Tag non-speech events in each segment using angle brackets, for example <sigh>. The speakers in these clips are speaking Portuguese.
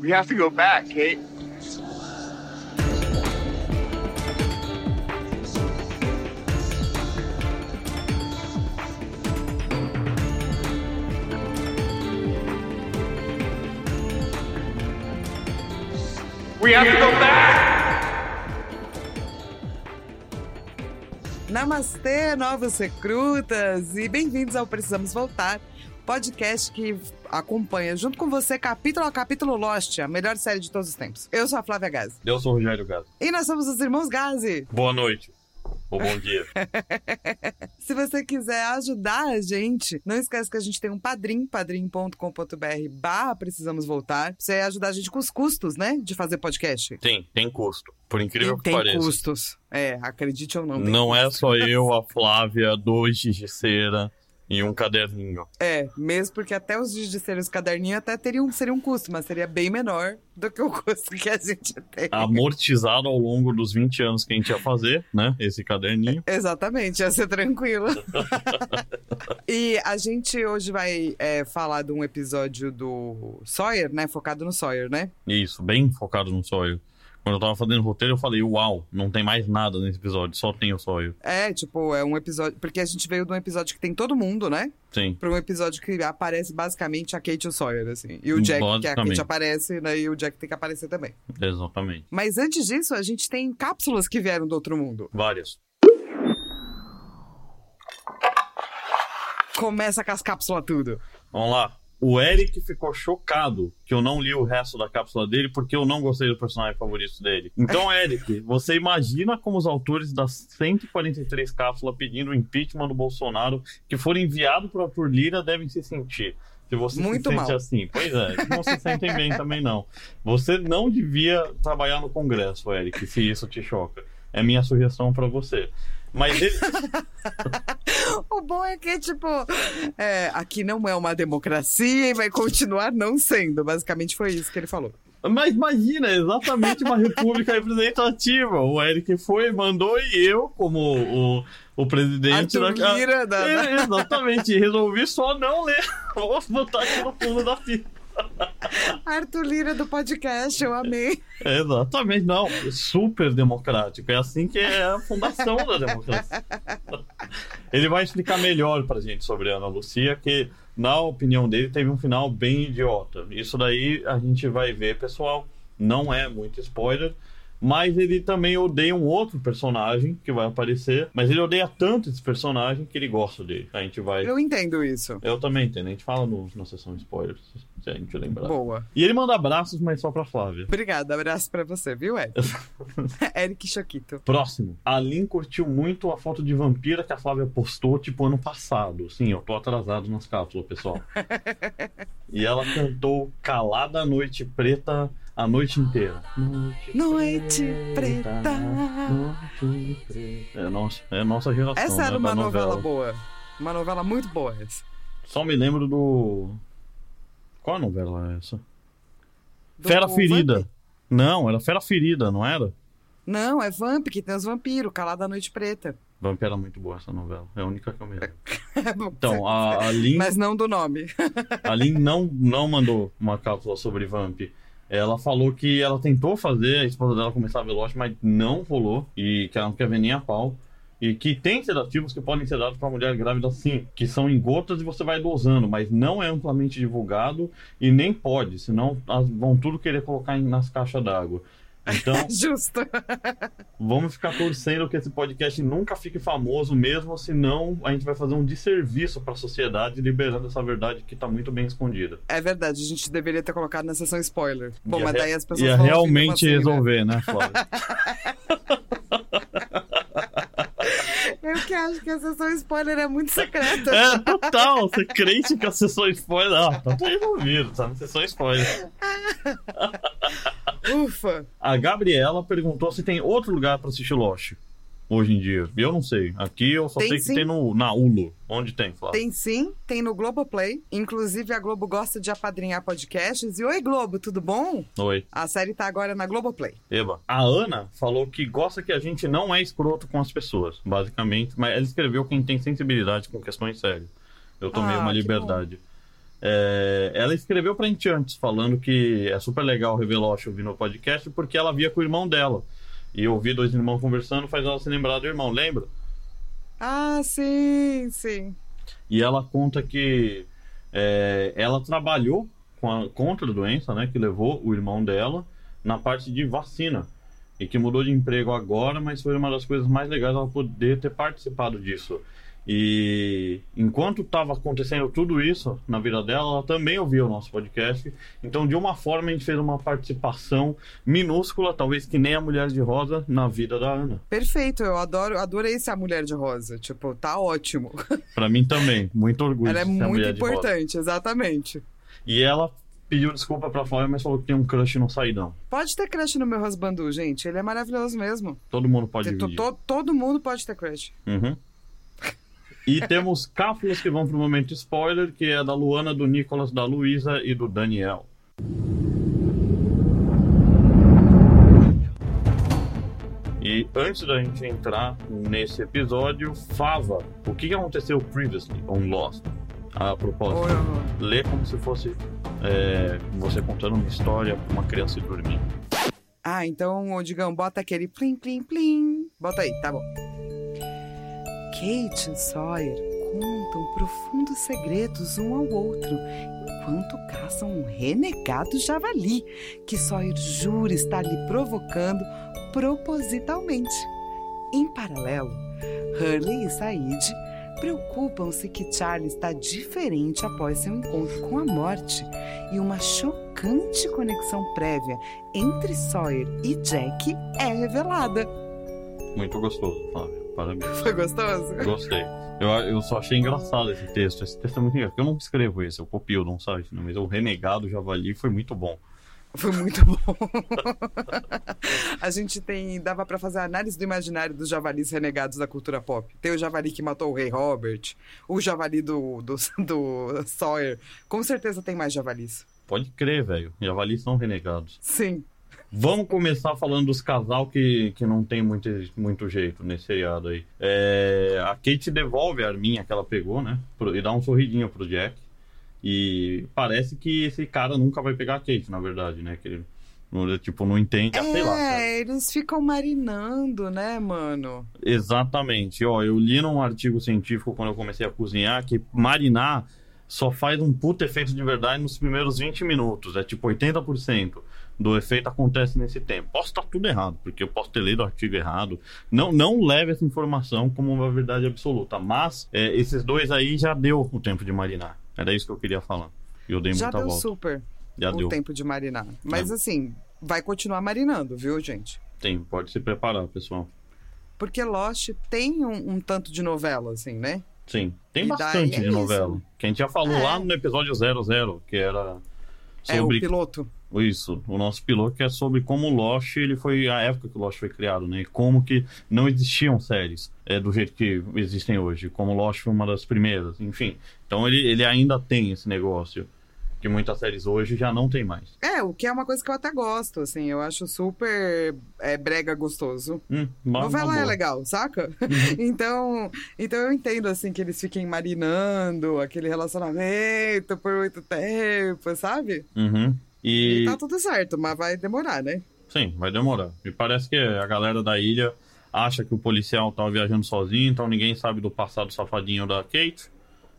We have to go back, Kate. We have to go back! Namastê, novos recrutas, e bem-vindos ao Precisamos Voltar, podcast que acompanha junto com você capítulo a capítulo Lost, a melhor série de todos os tempos. Eu sou a Flávia Gazi. Eu sou o Rogério Gato. E nós somos os irmãos Gazi. Boa noite. Ou bom dia. <laughs> Se você quiser ajudar a gente, não esquece que a gente tem um padrim, padrim.com.br barra Precisamos Voltar. Você ajudar a gente com os custos, né, de fazer podcast. tem, tem custo. Por incrível E que tem pareça. custos. É, acredite ou não. tem Não é custo. só eu, a <laughs> Flávia, dois de cera e um caderninho. É, mesmo porque até os dias de ser os caderninhos até teriam, seria um custo, mas seria bem menor do que o <laughs> custo que a gente tem. Amortizado ao longo dos 20 anos que a gente ia fazer, né? Esse caderninho. Exatamente, ia ser tranquilo. <laughs> e a gente hoje vai é, falar de um episódio do Sawyer, né? Focado no Sawyer, né? Isso, bem focado no Sawyer. Quando eu tava fazendo o roteiro, eu falei, uau, não tem mais nada nesse episódio, só tem o Sawyer. É, tipo, é um episódio. Porque a gente veio de um episódio que tem todo mundo, né? Sim. Pra um episódio que aparece basicamente a Kate e o Sawyer, assim. E o Jack, que a Basicamente. Kate aparece, né? E o Jack tem que aparecer também. Exatamente. Mas antes disso, a gente tem cápsulas que vieram do outro mundo. Várias. Começa com as cápsulas tudo. Vamos lá. O Eric ficou chocado que eu não li o resto da cápsula dele porque eu não gostei do personagem favorito dele. Então, <laughs> Eric, você imagina como os autores das 143 cápsulas pedindo o impeachment do Bolsonaro que foram enviados para Arthur Lira devem se sentir. Se você Muito se sente mal. assim. Pois é, não se sentem bem também não. Você não devia trabalhar no Congresso, Eric, se isso te choca. É minha sugestão para você. Mas ele, <laughs> O bom é que, tipo, é, aqui não é uma democracia e vai continuar não sendo. Basicamente foi isso que ele falou. Mas imagina, exatamente uma república representativa. O Eric foi, mandou e eu, como o, o presidente da Lira da- É, exatamente, resolvi só não ler. <laughs> Vou botar aqui no fundo da fita. Arthur Lira do podcast, eu amei. É, exatamente, não. Super democrático. É assim que é a fundação da democracia. Ele vai explicar melhor pra gente sobre a Ana Lucia, que, na opinião dele, teve um final bem idiota. Isso daí a gente vai ver, pessoal. Não é muito spoiler. Mas ele também odeia um outro personagem que vai aparecer. Mas ele odeia tanto esse personagem que ele gosta dele. A gente vai. Eu entendo isso. Eu também entendo. A gente fala no, na sessão spoilers, se a gente lembrar. Boa. E ele manda abraços, mas só pra Flávia. Obrigada, abraço pra você, viu, Eric? <laughs> Eric Choquito. Próximo. A Lin curtiu muito a foto de vampira que a Flávia postou, tipo, ano passado. Sim, eu tô atrasado nas cápsulas, pessoal. <laughs> e ela cantou Calada a Noite Preta a noite inteira. Noite, Noite preta. Noite preta. É nossa, é nossa geração. Essa né, era uma da novela boa. Uma novela muito boa essa. Só me lembro do. Qual novela é essa? Do Fera Ferida. Vamp. Não, era Fera Ferida, não era? Não, é Vamp, que tem os vampiros, Calada da Noite Preta. Vamp era muito boa essa novela. É a única que eu me lembro. <laughs> Bom, Então, a, a Lin, Mas não do nome. a Lin não, <laughs> não mandou uma cápsula sobre Vamp. Ela falou que ela tentou fazer a esposa dela começar a ver Lost, mas não rolou. E que ela não quer ver nem a pau. E que tem sedativos que podem ser dados para mulher grávida sim, que são em gotas e você vai dosando, mas não é amplamente divulgado e nem pode, senão vão tudo querer colocar nas caixas d'água. Então, <laughs> Justo. Vamos ficar torcendo que esse podcast nunca fique famoso mesmo, senão a gente vai fazer um desserviço para a sociedade liberando essa verdade que tá muito bem escondida. É verdade, a gente deveria ter colocado na sessão spoiler. Bom, Ia mas daí as pessoas Ia vão ouvir realmente assim, né? resolver, né, Flávia? <laughs> Eu que acho que a sessão spoiler é muito secreta. é, total. Você crente que a sessão spoiler. Ah, tá tudo resolvido, tá na sessão spoiler. <laughs> Ufa. A Gabriela perguntou se tem outro lugar para assistir Lost hoje em dia. Eu não sei. Aqui eu só Tem sei que sim. tem no, na Hulu. Onde tem, Flávia? Tem sim, tem no Globoplay. Inclusive, a Globo gosta de apadrinhar podcasts. E oi, Globo, tudo bom? Oi. A série tá agora na Globoplay. Eba. A Ana falou que gosta que a gente não é escroto com as pessoas, basicamente. Mas ela escreveu quem tem sensibilidade com questões sérias. Eu tomei Ah, uma que liberdade. É, ela escreveu pra gente antes, falando que é super legal o Reveloche ouvir no podcast, porque ela via com o irmão dela. E ouvir dois irmãos conversando faz ela se lembrar do irmão, lembra? Ah, sim, sim. E ela conta que é, ela trabalhou com a, contra a doença, né? Que levou o irmão dela na parte de vacina. E que mudou de emprego agora, mas foi uma das coisas mais legais ela poder ter participado disso. E enquanto estava acontecendo tudo isso na vida dela, ela também ouvia o nosso podcast. Então, de uma forma, a gente fez uma participação minúscula, talvez que nem a Mulher de Rosa, na vida da Ana. Perfeito, eu adoro, adorei ser a mulher de rosa. Tipo, tá ótimo. <laughs> Pra mim também, muito orgulho. Ela é muito importante, exatamente. E ela pediu desculpa pra Flávia, mas falou que tem um crush no saidão. Pode ter crush no meu Rosbandu, gente. Ele é maravilhoso mesmo. Todo mundo pode To- dividir. to- todo mundo pode ter crush. Uhum. E temos cápsulas que vão pro momento spoiler, que é da Luana, do Nicolas, da Luísa e do Daniel. E antes da gente entrar nesse episódio, Fava, o que aconteceu previously on Lost? A propósito, Ou- lê como se fosse é, você contando uma história pra uma criança dormir. Ah, então, Digão, bota aquele plim, plim, plim. Bota aí, tá bom. Kate e Sawyer contam profundos segredos um ao outro enquanto caçam um renegado javali que Sawyer jura estar lhe provocando propositalmente. Em paralelo, Hurley e Said preocupam-se que Charlie está diferente após seu encontro com a morte e uma chocante conexão prévia entre Sawyer e Jack é revelada. Muito gostoso, Flávio. Parabéns. Foi gostoso? Gostei. Eu, eu só achei engraçado esse texto. Esse texto é muito engraçado. Eu não escrevo esse, eu copio de um site, né? mas o Renegado Javali foi muito bom. Foi muito bom. <laughs> a gente tem. Dava pra fazer a análise do imaginário dos javalis renegados da cultura pop. Tem o javali que matou o rei Robert, o javali do, do, do Sawyer. Com certeza tem mais javalis. Pode crer, velho. Javalis são renegados. Sim. Vamos começar falando dos casal que, que não tem muito, muito jeito nesse seriado aí. É, a Kate devolve a arminha que ela pegou, né? E dá um sorridinho pro Jack. E parece que esse cara nunca vai pegar a Kate, na verdade, né? Que ele, tipo, não entende. Ah, sei lá. É, eles ficam marinando, né, mano? Exatamente. Ó, eu li num artigo científico quando eu comecei a cozinhar que marinar só faz um puto efeito de verdade nos primeiros 20 minutos. É tipo 80% do efeito acontece nesse tempo. Posso estar tudo errado, porque eu posso ter lido o artigo errado. Não, não leve essa informação como uma verdade absoluta. Mas é, esses dois aí já deu o tempo de marinar. Era isso que eu queria falar. E eu dei Já muita deu volta. super Já o deu. tempo de marinar. Mas É. assim, vai continuar marinando, viu, gente? Tem, pode se preparar, pessoal. Porque Lost tem um, um tanto de novela, assim, né? Sim, tem E daí bastante é de isso. novela. Que a gente já falou É. lá no episódio 00, que era É o sobre piloto. isso, o nosso piloto que é sobre como o Lost, ele foi a época que o Lost foi criado, né? Como que não existiam séries é, do jeito que existem hoje, como o Lost foi uma das primeiras, enfim. Então ele, ele ainda tem esse negócio que muitas séries hoje já não tem mais. É, o que é uma coisa que eu até gosto, assim. Eu acho super é, brega gostoso. Hum, Novela é legal, saca? <laughs> então, então eu entendo, assim, que eles fiquem marinando aquele relacionamento por muito tempo, sabe? Uhum. E E tá tudo certo, mas vai demorar, né? Sim, vai demorar. E parece que a galera da ilha acha que o policial tava viajando sozinho, então ninguém sabe do passado safadinho da Kate,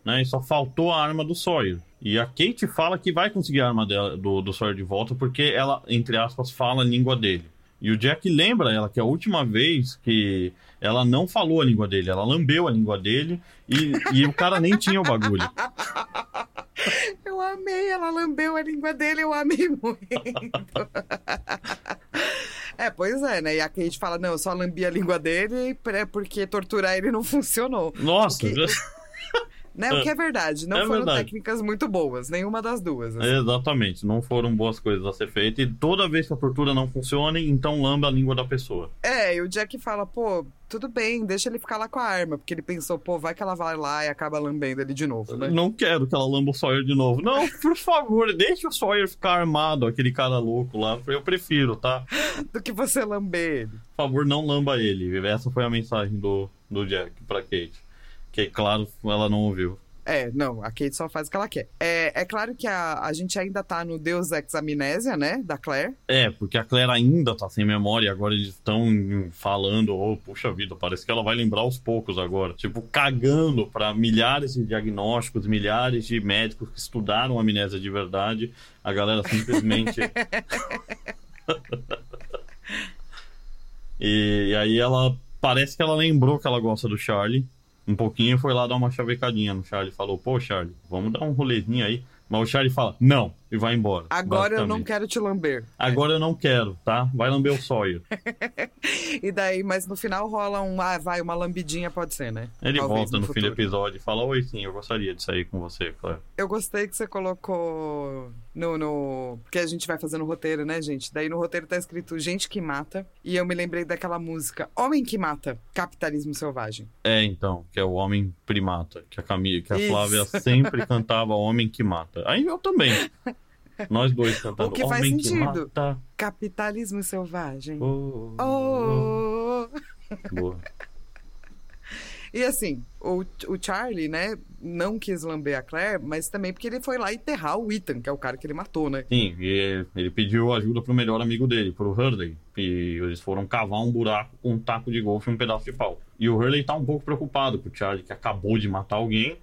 né? E só faltou a arma do Sawyer. E a Kate fala que vai conseguir a arma dela, do, do Sawyer de volta porque ela, entre aspas, fala a língua dele. E o Jack lembra ela que a última vez que ela não falou a língua dele, ela lambeu a língua dele e, e o cara nem tinha o bagulho. <laughs> Eu amei, ela lambeu a língua dele, eu amei muito. <laughs> é, pois é, né? E a Kate fala, não, eu só lambi a língua dele é porque torturar ele não funcionou. Nossa, Ok. <laughs> Né? O que é verdade, não É foram verdade. técnicas muito boas, nenhuma das duas. assim. exatamente, não foram boas coisas a ser feitas. E toda vez que a tortura não funciona, então lamba a língua da pessoa. É, e o Jack fala, pô, tudo bem, deixa ele ficar lá com a arma, porque ele pensou, pô, vai que ela vai lá e acaba lambendo ele de novo, né? Não quero que ela lamba o Sawyer de novo. Não, por favor, deixa o Sawyer ficar armado, aquele cara louco lá. Eu prefiro, tá? <laughs> Do que você lamber ele. Por favor, não lamba ele. Essa foi a mensagem do, do Jack pra Kate. Que, claro, ela não ouviu. É, não, a Kate só faz o que ela quer. É, é claro que a, a gente ainda tá no Deus Ex Amnésia, né? Da Claire. É, porque a Claire ainda tá sem memória e agora eles estão falando, oh, puxa vida, parece que ela vai lembrar aos poucos agora. Tipo, cagando pra milhares de diagnósticos, milhares de médicos que estudaram amnésia de verdade. A galera simplesmente. <laughs> e, e aí ela. Parece que ela lembrou que ela gosta do Charlie um pouquinho foi lá dar uma chavecadinha no Charlie. Falou, pô, Charlie, vamos dar um rolezinho aí. Mas o Charlie fala, não, e vai embora. Agora eu não quero te lamber. Agora eu não quero, tá? Vai lamber o Sawyer. <laughs> E daí, mas no final rola um, ah, vai, uma lambidinha pode ser, né? Ele Talvez volta no, fim do episódio e fala, oi sim, eu gostaria de sair com você, Claire. Eu gostei que você colocou no, no. Porque a gente vai fazendo o roteiro, né, gente? Daí no roteiro tá escrito Gente que Mata. E eu me lembrei daquela música Homem que Mata, Capitalismo Selvagem. É, então, que é o Homem Primata, que a Camila, que a Isso. Flávia sempre <laughs> cantava Homem que Mata. Aí eu também. <laughs> Nós dois cantando O que faz Homem sentido. que Mata. Capitalismo Selvagem. Oh, Oh! Boa. E assim, o, o Charlie, né, não quis lamber a Claire, mas também porque ele foi lá enterrar o Ethan, que é o cara que ele matou, né? Sim, e ele pediu ajuda pro melhor amigo dele, pro Hurley. E eles foram cavar um buraco com um taco de golfe e um pedaço de pau. E o Hurley tá um pouco preocupado com o Charlie, que acabou de matar alguém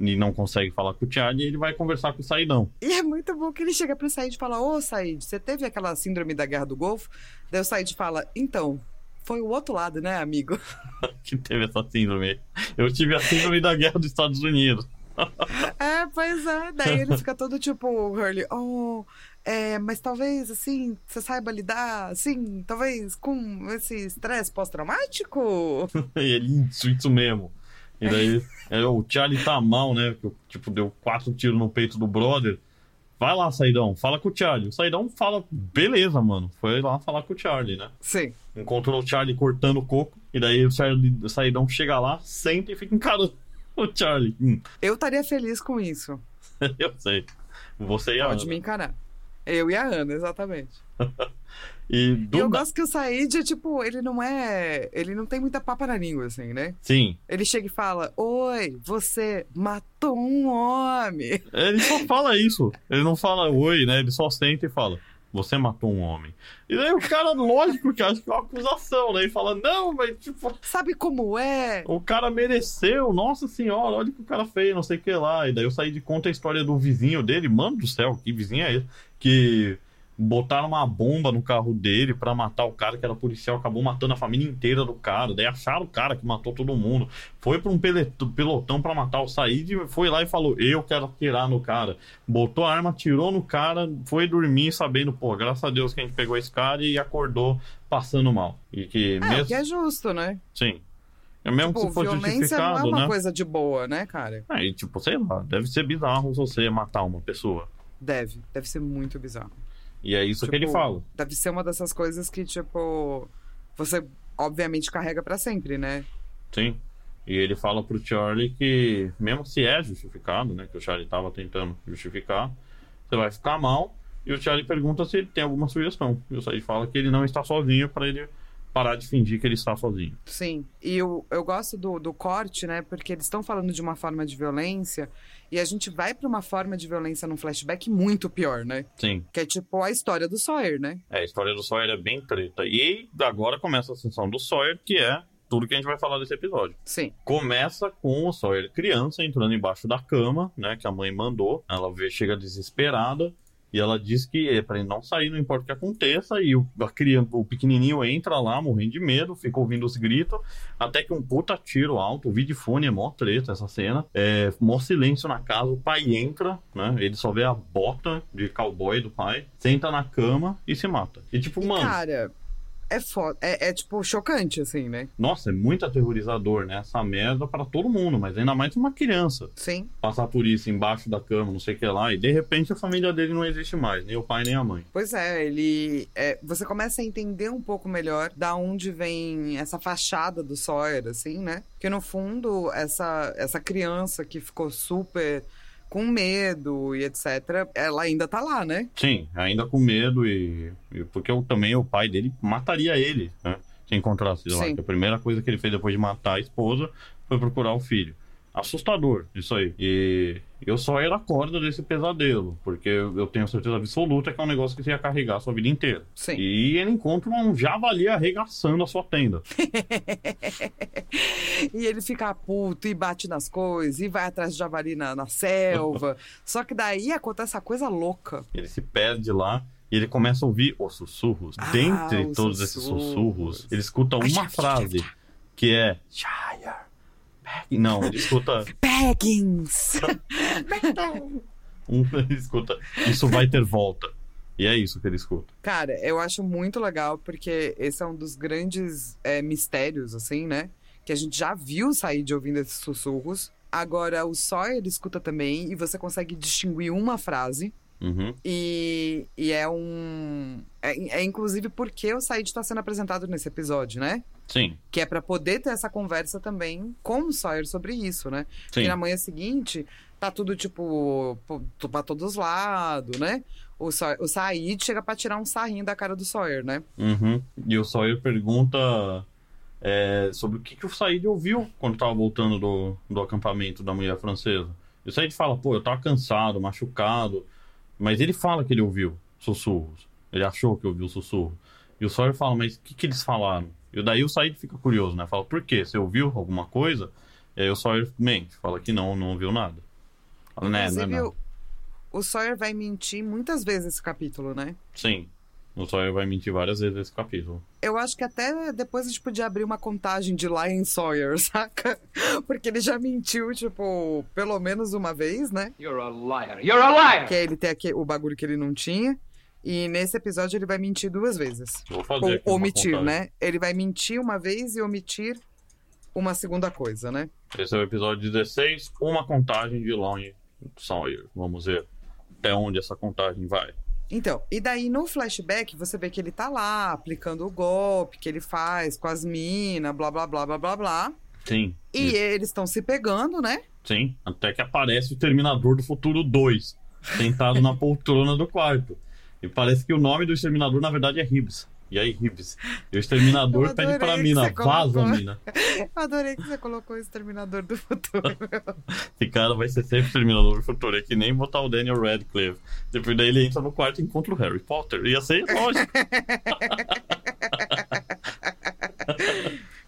e não consegue falar com o Charlie, e ele vai conversar com o Saidão. E é muito bom que ele chega pro Said e fala: Ô, Said, você teve aquela síndrome da guerra do Golfo? Daí o Said fala: Então, foi o outro lado, né, amigo? <laughs> que teve essa síndrome. Eu tive a síndrome da guerra dos Estados Unidos. <laughs> é, pois é. Daí ele fica todo tipo, o Hurley, oh. É, mas talvez, assim, você saiba lidar, assim, talvez com esse estresse pós-traumático? <laughs> Ele, isso, isso mesmo. E daí, é, o Charlie tá mal, né? Tipo, deu quatro tiros no peito do brother. Vai lá, Saidão, fala com o Charlie. O Saidão fala, beleza, mano. Foi lá falar com o Charlie, né? Sim. Encontrou o Charlie cortando o coco. E daí o, Charlie, o Saidão chega lá, senta e fica encarando o Charlie. Hum, Eu estaria feliz com isso. <laughs> eu sei. Você e a Pode Ana. me encarar. Eu e a Ana, exatamente. <laughs> E E do eu na- gosto que o Said, tipo, ele não é. Ele não tem muita papa na língua, assim, né? Sim. Ele chega e fala: Oi, você matou um homem. Ele só fala isso. Ele não fala oi, né? Ele só senta e fala: Você matou um homem. E daí o cara, lógico que acha que é uma acusação, né? E fala: Não, mas tipo, Sabe como é? o cara mereceu. Nossa senhora, olha o que o cara fez, não sei o que lá. E daí eu saí de conta a história do vizinho dele. Mano do céu, que vizinho é esse? Que botaram uma bomba no carro dele pra matar o cara que era policial, acabou matando a família inteira do cara. Daí acharam o cara que matou todo mundo. Foi pra um pelotão pra matar o Said, foi lá e falou: Eu quero atirar no cara. Botou a arma, atirou no cara, foi dormir sabendo, pô, graças a Deus que a gente pegou esse cara e acordou passando mal. E que É, mesmo. que é justo, né? Sim. É mesmo Tipo, que se for violência não é uma né? coisa de boa, né, cara? Aí, tipo, sei lá, deve ser bizarro você matar uma pessoa. Deve. Deve ser muito bizarro. E é isso que Tipo, ele fala. Deve ser uma dessas coisas que, tipo, você obviamente carrega pra sempre, né? Sim. E ele fala pro Charlie que, mesmo se é justificado, né? Que o Charlie tava tentando justificar, você vai ficar mal. E o Charlie pergunta se ele tem alguma sugestão. E o Said fala que ele não está sozinho para ele parar de fingir que ele está sozinho. Sim. E eu, eu gosto do, do corte, né? Porque eles estão falando de uma forma de violência e a gente vai pra uma forma de violência num flashback muito pior, né? Sim. Que é tipo a história do Sawyer, né? É, a história do Sawyer é bem treta. E agora começa a sessão do Sawyer, que é tudo que a gente vai falar desse episódio. Sim. Começa com o Sawyer criança entrando embaixo da cama, né, que a mãe mandou. Ela vê, chega desesperada e ela diz que é pra ele não sair, não importa o que aconteça. E o, a criança, o pequenininho entra lá, morrendo de medo, fica ouvindo os gritos, até que um puta tiro alto, o videofone é mó treta essa cena. É, mó silêncio na casa, o pai entra, né, ele só vê a bota de cowboy do pai, senta na cama e se mata. E tipo, E, mano... cara, é foda. É, é, tipo chocante, assim, né? Nossa, é muito aterrorizador, né? Essa merda pra todo mundo, mas ainda mais uma criança. Sim. Passar por isso embaixo da cama, não sei o que lá, e de repente a família dele não existe mais, nem o pai nem a mãe. Pois é, ele. é, você começa a entender um pouco melhor da onde vem essa fachada do Sawyer, assim, né? Que no fundo, essa, essa criança que ficou super com medo e etc., ela ainda tá lá, né? Sim, ainda com medo e. e porque eu, também o pai dele mataria ele, né? Se encontrasse lá. A primeira coisa que ele fez depois de matar a esposa foi procurar o filho. Assustador isso aí. E eu só era corda desse pesadelo, porque eu tenho certeza absoluta que é um negócio que você ia carregar a sua vida inteira. Sim. E ele encontra um javali arregaçando a sua tenda. <laughs> E ele fica puto e bate nas coisas e vai atrás de javali na, na selva. <laughs> Só que daí acontece essa coisa louca. Ele se perde lá e ele começa a ouvir os sussurros. Ah, Dentre os todos esses sussurros. sussurros, ele escuta uma frase que é Shire. Peg-" Não, ele escuta. <laughs> Peggins! <laughs> um- ele escuta. Isso vai ter volta. E é isso que ele escuta. Cara, eu acho muito legal porque esse é um dos grandes é, mistérios, assim, né? Que a gente já viu sair de ouvindo esses sussurros. Agora, o Sawyer escuta também e você consegue distinguir uma frase. Uhum. E, e é um. É, é inclusive porque o Said está sendo apresentado nesse episódio, né? Sim, Que é pra poder ter essa conversa também com o Sawyer sobre isso, né? sim. E na manhã seguinte, tá tudo, tipo, po- pra todos os lados, né? O, Sawyer, o Said chega pra tirar um sarrinho da cara do Sawyer, né? Uhum. E o Sawyer pergunta é, sobre o que, que o Said ouviu quando tava voltando do, do acampamento da mulher francesa. E o Said fala, pô, eu tava cansado, machucado. Mas ele fala que ele ouviu sussurros. Ele achou que ouviu sussurro. E o Sawyer fala, mas o que, que eles falaram? E daí o Said fica curioso, né? Fala, por quê? Você ouviu alguma coisa? E aí o Sawyer mente, fala que não, não ouviu nada. Fala, né, não é Inclusive, nada. o, o Sawyer vai mentir muitas vezes nesse capítulo, né? Sim. O Sawyer vai mentir várias vezes nesse capítulo. Eu acho que até depois a gente podia abrir uma contagem de Lion Sawyer, <laughs> saca? Porque ele já mentiu, tipo, pelo menos uma vez, né? You're a liar. You're a liar. Que é ele ter aqui, o bagulho que ele não tinha. E nesse episódio ele vai mentir duas vezes. Vou fazer Ou omitir, né? Ele vai mentir uma vez e omitir uma segunda coisa, né? Esse é o episódio 16, uma contagem de Long Sawyer. Vamos ver até onde essa contagem vai. Então, e daí no flashback você vê que ele tá lá aplicando o golpe que ele faz com as minas, blá blá blá blá blá blá. Sim. E eles estão se pegando, né? Sim, até que aparece o Terminador do Futuro 2, sentado na poltrona do quarto. E parece que o nome do exterminador, na verdade, é Hibbs. E aí, Hibbs? E o exterminador pede pra mina, vaza, colocou. mina. <laughs> Eu adorei que você colocou o Exterminador do Futuro. <laughs> Esse cara vai ser sempre Exterminador do Futuro. É que nem botar o Daniel Radcliffe. Depois daí ele entra no quarto e encontra o Harry Potter. Ia ser lógico. <laughs>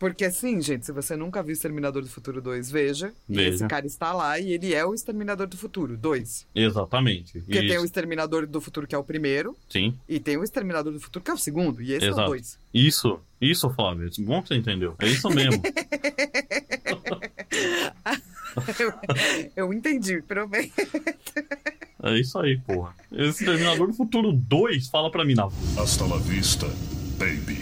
Porque assim, gente, se você nunca viu Exterminador do Futuro 2, veja. E Veja. esse cara está lá e ele é o Exterminador do Futuro 2. Exatamente. Porque tem o Isso. Exterminador do Futuro que é o primeiro Sim, e tem o Exterminador do Futuro que é o segundo. E esse é o Exato. dois. isso. Isso, Flávio. Bom que você entendeu. É isso mesmo. <laughs> eu, eu entendi, prometo. É isso aí, porra. Esse Terminador do Futuro 2 fala pra mina. Hasta la vista, baby.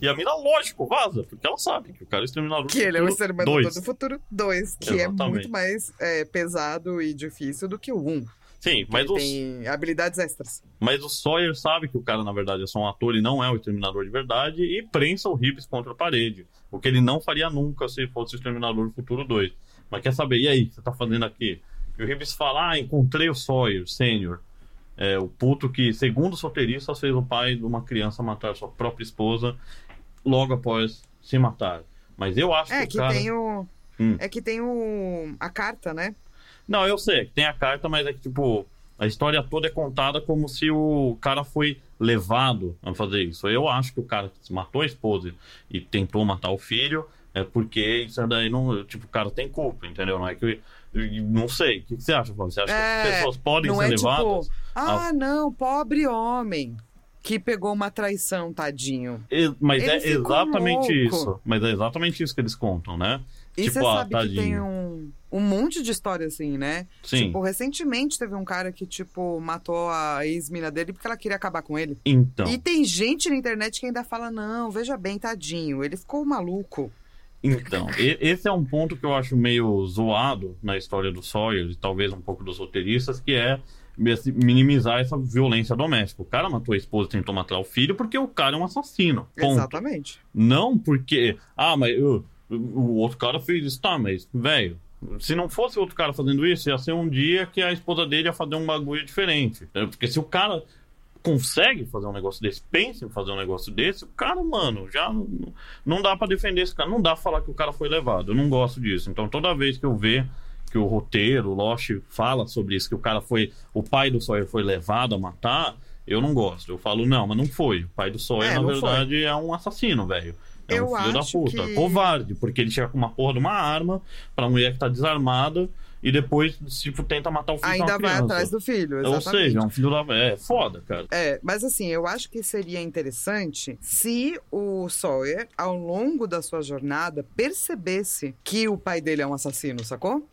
E a mina, lógico, vaza. Porque ela sabe que o cara é o Exterminador do Que ele é o Futuro Exterminador 2. do Futuro 2, que é Exatamente. muito mais é, pesado e difícil do que o 1. Sim, mas Ele o, tem habilidades extras. mas o Sawyer sabe que o cara, na verdade, é só um ator e não é o Exterminador de verdade e prensa o Hibbs contra a parede. O que ele não faria nunca se fosse o Exterminador do Futuro 2. Mas quer saber, e aí, o que você tá fazendo aqui? E o Hibbs fala, ah, encontrei o Sawyer, sênior. É, o puto que, segundo os roteiristas, fez o pai de uma criança matar sua própria esposa logo após se matar. Mas eu acho É que que o cara... tem o. Hum. É que tem o. a carta, né? Não, eu sei, que tem a carta, mas é que, tipo, a história toda é contada como se o cara foi levado a fazer isso. Eu acho que o cara que matou a esposa e tentou matar o filho é porque isso daí não. Tipo, o cara tem culpa, entendeu? Não é que. Não sei. O que que você acha, Flávio? Você acha que É, as pessoas podem ser é levadas? tipo. Ah, não, pobre homem que pegou uma traição, tadinho. E- Mas Ele é exatamente louco. isso. Mas é exatamente isso que eles contam, né? E Tipo, você ah, sabe que tem tadinho. um, um monte de história assim, né? Sim. Tipo, recentemente teve um cara que, tipo, matou a ex-mina dele porque ela queria acabar com ele. Então. E tem gente na internet que ainda fala, não, veja bem, tadinho, ele ficou maluco. Então, esse é um ponto que eu acho meio zoado na história do Sawyer e talvez um pouco dos roteiristas, que é minimizar essa violência doméstica. O cara matou a esposa e tentou matar o filho porque o cara é um assassino. Ponto. Exatamente. Não porque, ah, mas uh, o outro cara fez isso, tá, mas, velho, se não fosse outro cara fazendo isso, ia ser um dia que a esposa dele ia fazer um bagulho diferente. É, Porque se o cara. consegue fazer um negócio desse, pensa em fazer um negócio desse, o cara, mano, já não, não dá pra defender esse cara. Não dá pra falar que o cara foi levado. Eu não gosto disso. Então toda vez que eu ver que o roteiro, o Lost fala sobre isso, que o cara foi. O pai do Sawyer foi levado a matar, eu não gosto. Eu falo, não, mas não foi. O pai do Sawyer, É, na verdade, é um assassino, velho. É Eu um filho da puta. que- Covarde, porque ele chega com uma porra de uma arma pra mulher que tá desarmada e depois, tipo, tenta matar o filho Ainda vai atrás do filho, exatamente. Ou seja, é um filho da. É foda, cara. É, mas assim, eu acho que seria interessante se o Sawyer, ao longo da sua jornada, percebesse que o pai dele é um assassino, sacou?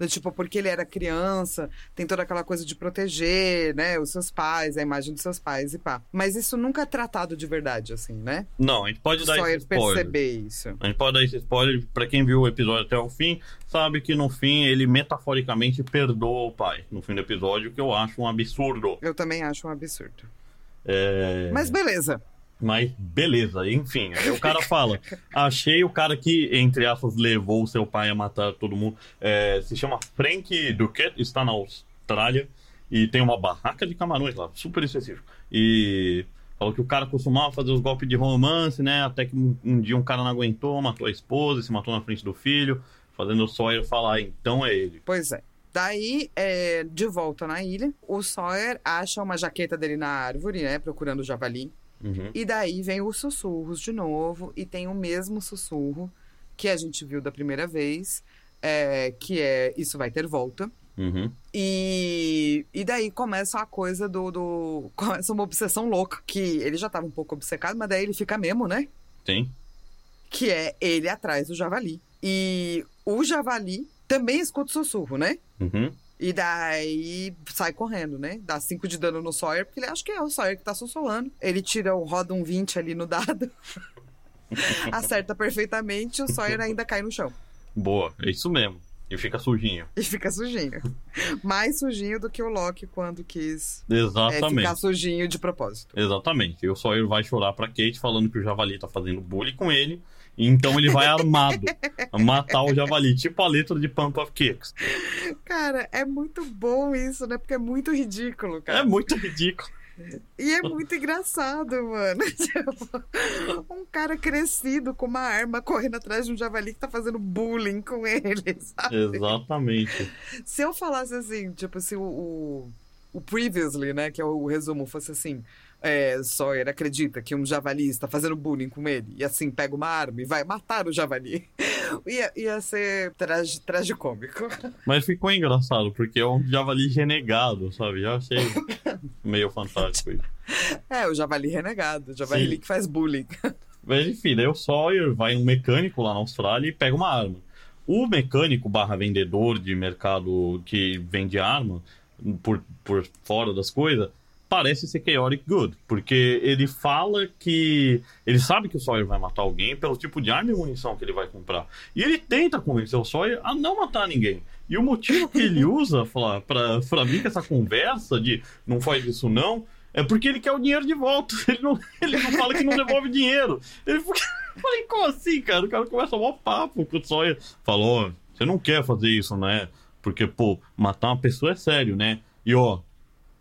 Do tipo, porque ele era criança, tem toda aquela coisa de proteger, né, os seus pais, a imagem dos seus pais e pá. Mas isso nunca é tratado de verdade, assim, né? Não, a gente pode O dar esse Sawyer spoiler. perceber isso. A gente pode dar esse spoiler pra quem viu o episódio até o fim, sabe que no fim ele metaforicamente perdoa o pai. No fim do episódio, que eu acho um absurdo. Eu também acho um absurdo. É... Mas beleza. Mas beleza, enfim. Aí o cara fala: achei o cara que, entre aspas, levou o seu pai a matar todo mundo. É, se chama Frank Duquette, está na Austrália e tem uma barraca de camarões lá, super específico. E falou que o cara costumava fazer os golpes de romance, né? Até que um, um dia um cara não aguentou, matou a esposa, se matou na frente do filho, fazendo o Sawyer falar: então é ele. Pois é. Daí, é, de volta na ilha, o Sawyer acha uma jaqueta dele na árvore, né? Procurando o javali. Uhum. E daí vem os sussurros de novo, e tem o mesmo sussurro que a gente viu da primeira vez, é, que é Isso vai ter volta. Uhum. E, e daí começa a coisa do, do. <laughs> Começa uma obsessão louca, que ele já tava um pouco obcecado, mas daí ele fica mesmo, né? Tem. Que é ele atrás do javali. E o javali também escuta o sussurro, né? Uhum. E daí sai correndo, né? Dá 5 de dano no Sawyer, porque ele acha que é o Sawyer que tá sussurrando. Ele tira o roda um 20 ali no dado. <laughs> acerta perfeitamente, o Sawyer ainda cai no chão. Boa, é isso mesmo. E fica sujinho. E fica sujinho. Mais sujinho do que o Loki quando quis é, Exatamente. ficar sujinho de propósito. Exatamente. E o Sawyer vai chorar pra Kate falando que o Javali tá fazendo bullying com ele. Então ele vai armado matar o Javali, tipo a letra de Pump of Kicks. Cara, é muito bom isso, né? Porque é muito ridículo, É cara. muito ridículo. E é muito engraçado, mano. <laughs> Tipo, um cara crescido com uma arma correndo atrás de um javali que tá fazendo bullying com ele, <laughs> sabe? Exatamente. Se eu falasse assim, tipo, se o, o, o previously, né, que é o, resumo, fosse assim, é, Sawyer acredita que um javali está fazendo bullying com ele, e assim pega uma arma e vai matar o javali, <laughs> ia, ia ser tragi, tragicômico. <laughs> Mas ficou engraçado, porque é um Javali renegado, sabe? Já achei meio fantástico isso. É, o javali renegado, o javali Sim. que faz bullying. <laughs> Mas enfim, daí o Sawyer vai um mecânico lá na Austrália e pega uma arma. O mecânico barra vendedor de mercado que vende arma por, por fora das coisas parece ser Chaotic Good, porque ele fala que ele sabe que o Sawyer vai matar alguém pelo tipo de arma e munição que ele vai comprar. E ele tenta convencer o Sawyer a não matar ninguém. E o motivo que ele usa <laughs> pra vir com essa conversa de não faz isso não, é porque ele quer o dinheiro de volta. <laughs> Ele não, ele não fala que não devolve dinheiro. Ele fica... <laughs> Eu falei, como assim, cara? O cara começa mó papo com o Sawyer. Falou, você não quer fazer isso, né? Porque, pô, matar uma pessoa é sério, né? E, ó,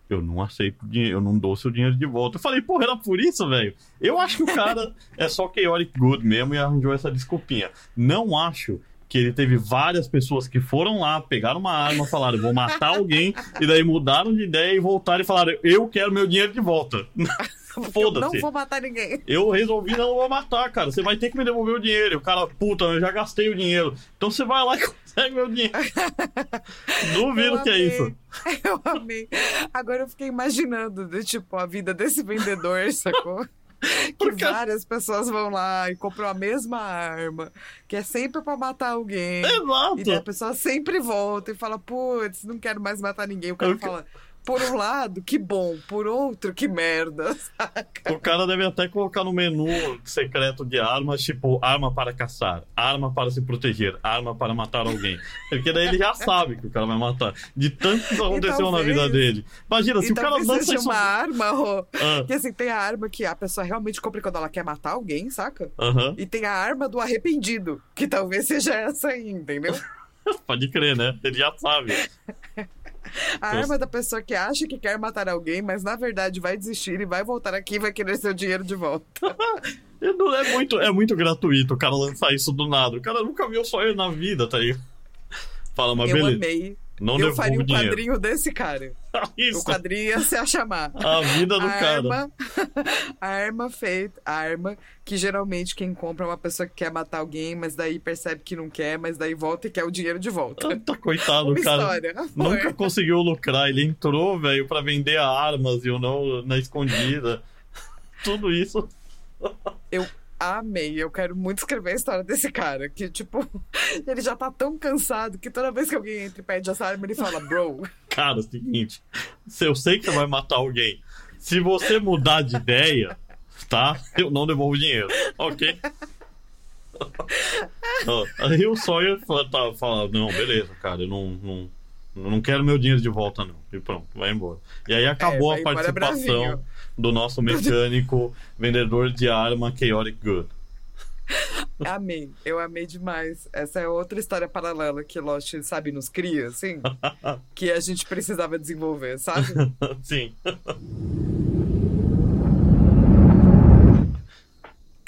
eu não aceito dinheiro, eu não dou seu dinheiro de volta. Eu falei, porra, era por isso, velho? Eu acho que o cara é só chaotic good mesmo e arranjou essa desculpinha. Não acho que ele teve várias pessoas que foram lá, pegaram uma arma, falaram, vou matar alguém, e daí mudaram de ideia e voltaram e falaram, eu quero meu dinheiro de volta. <laughs> Eu não Foda-se. vou matar ninguém. Eu resolvi não vou matar, cara. Você vai ter que me devolver o dinheiro. O cara, puta, eu já gastei o dinheiro. Então você vai lá e consegue meu dinheiro. <laughs> Duvido que é isso. <laughs> Eu amei. Agora eu fiquei imaginando, de, tipo, a vida desse vendedor, <laughs> sacou? Que Porque- várias pessoas vão lá e compram a mesma arma, que é sempre pra matar alguém. E daí a Exato. pessoa sempre volta e fala, putz, não quero mais matar ninguém. O cara Eu que- fala, por um lado, que bom, por outro, que merda, <laughs> saca? O cara deve até colocar no menu secreto de armas, tipo, arma para caçar, arma para se proteger, arma para matar alguém. Porque daí ele já <laughs> sabe que o cara vai matar. De tanto que isso aconteceu na talvez- vida dele. Imagina, se o cara lança seja isso. uma arma, Rô, Ah, que assim, tem a arma que a pessoa realmente compra quando ela quer matar alguém, saca? E tem a arma do arrependido, que talvez seja essa aí, entendeu? <laughs> pode crer, né? Ele já sabe. A Eu- arma da pessoa que acha que quer matar alguém, mas na verdade vai desistir e vai voltar aqui e vai querer seu dinheiro de volta. <laughs> Não É muito, é muito gratuito o cara lançar isso do nada. O cara nunca viu só ele na vida, tá aí. Fala, mas eu beleza. amei. Não eu faria o um dinheiro. quadrinho desse cara. <laughs> Isso, O quadrinho ia se a chamar. a vida do a cara. arma, <laughs> a arma feita, a arma que geralmente quem compra é uma pessoa que quer matar alguém, mas daí percebe que não quer, mas daí volta e quer o dinheiro de volta. Tá coitado, Uma cara. história. Nunca Foi. conseguiu lucrar. Ele entrou, velho, pra vender armas e eu não na escondida. Tudo isso. Eu amei. Eu quero muito escrever a história desse cara. Que, tipo, <laughs> ele já tá tão cansado que toda vez que alguém entra e pede essa arma, ele fala, bro. <laughs> Cara, é o seguinte. Se eu sei que você vai matar alguém, se você mudar de ideia, tá? Eu não devolvo dinheiro. Ok? Aí o Sawyer fala, fala, não, beleza, cara, eu não, não, não quero meu dinheiro de volta, não. E pronto, vai embora. E aí acabou É, a embora participação. Do nosso mecânico, vendedor de arma Chaotic Good. <laughs> Amei. Eu amei demais. Essa é outra história paralela que Lost, sabe, nos cria, assim. <laughs> que a gente precisava desenvolver, sabe? <laughs> Sim.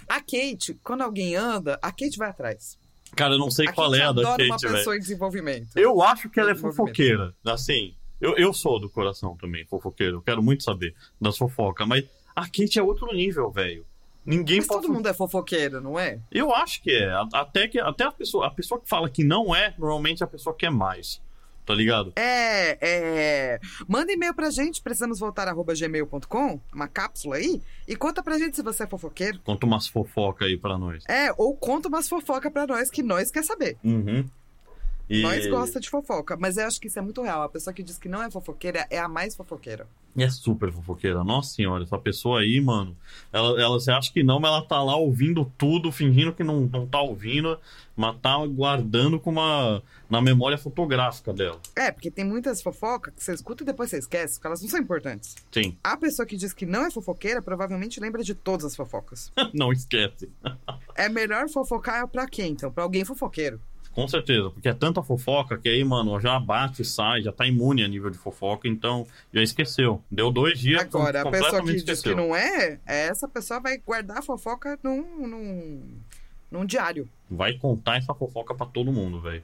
A Kate, quando alguém anda, a Kate vai atrás. Cara, eu não sei A qual Kate é a da uma Kate, velho. pessoa em desenvolvimento. Eu acho que ela é fofoqueira. Assim, eu, eu sou do coração também, fofoqueiro. Eu quero muito saber das fofocas, mas a Kate é outro nível, velho. Ninguém Mas pode. todo mundo é fofoqueiro, não é? Eu acho que é. Até, que, até a, pessoa, a pessoa que fala que não é, normalmente é a pessoa que é mais. Tá ligado? É, é. Manda e-mail pra gente, precisamos voltar arroba gmail.com, uma cápsula aí, e conta pra gente se você é fofoqueiro. Conta umas fofocas aí pra nós. É, ou conta umas fofocas pra nós que nós quer saber. Uhum. E... Nós gosta de fofoca, mas eu acho que isso é muito real. A pessoa que diz que não é fofoqueira é a mais fofoqueira. E é super fofoqueira. Nossa senhora, essa pessoa aí, mano. Ela, ela você acha que não, mas ela tá lá ouvindo tudo, fingindo que não, não tá ouvindo, mas tá guardando com uma. na memória fotográfica dela. É, porque tem muitas fofocas que você escuta e depois você esquece, porque elas não são importantes. Sim. A pessoa que diz que não é fofoqueira provavelmente lembra de todas as fofocas. <laughs> não esquece. É melhor fofocar pra quem, então? Pra alguém fofoqueiro. Com certeza, porque é tanta fofoca que aí, mano, já bate, sai, já tá imune a nível de fofoca, então já esqueceu. Deu dois dias, Agora, a pessoa que completamente diz que esqueceu. não é, essa pessoa vai guardar a fofoca num, num, num diário. Vai contar essa fofoca pra todo mundo, velho.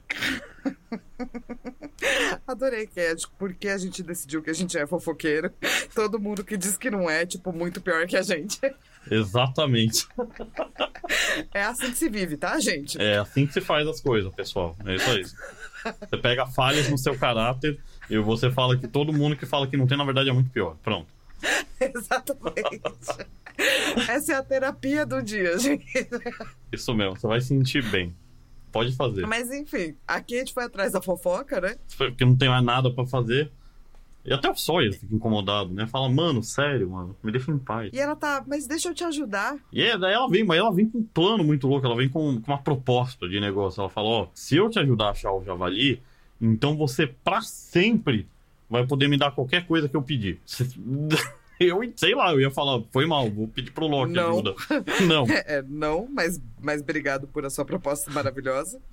<laughs> Adorei é, tipo, porque a gente decidiu que a gente é fofoqueiro. <laughs> Todo mundo que diz que não é, tipo, muito pior que a gente. Exatamente. É assim que se vive, tá, gente? É assim que se faz as coisas, pessoal. É isso aí. Você pega falhas no seu caráter e você fala que todo mundo que fala que não tem, na verdade, é muito pior. Pronto. <laughs> Exatamente. Essa é a terapia do dia, gente. Isso mesmo, você vai sentir bem. Pode fazer. Mas enfim, aqui a gente foi atrás da fofoca, né? Porque não tem mais nada pra fazer. E até o Sawyer fica incomodado, né? Fala, mano, sério, mano, me deixa em paz. E ela tá, mas deixa eu te ajudar. E é, daí ela vem, mas ela vem com um plano muito louco, ela vem com, com uma proposta de negócio. Ela fala, ó, se eu te ajudar a achar o javali, então você pra sempre vai poder me dar qualquer coisa que eu pedir. <laughs> <laughs> Eu sei lá, eu ia falar, foi mal, vou pedir pro Loki Não. ajuda. <laughs> Não. É, não, mas, mas obrigado por a sua proposta maravilhosa. <laughs>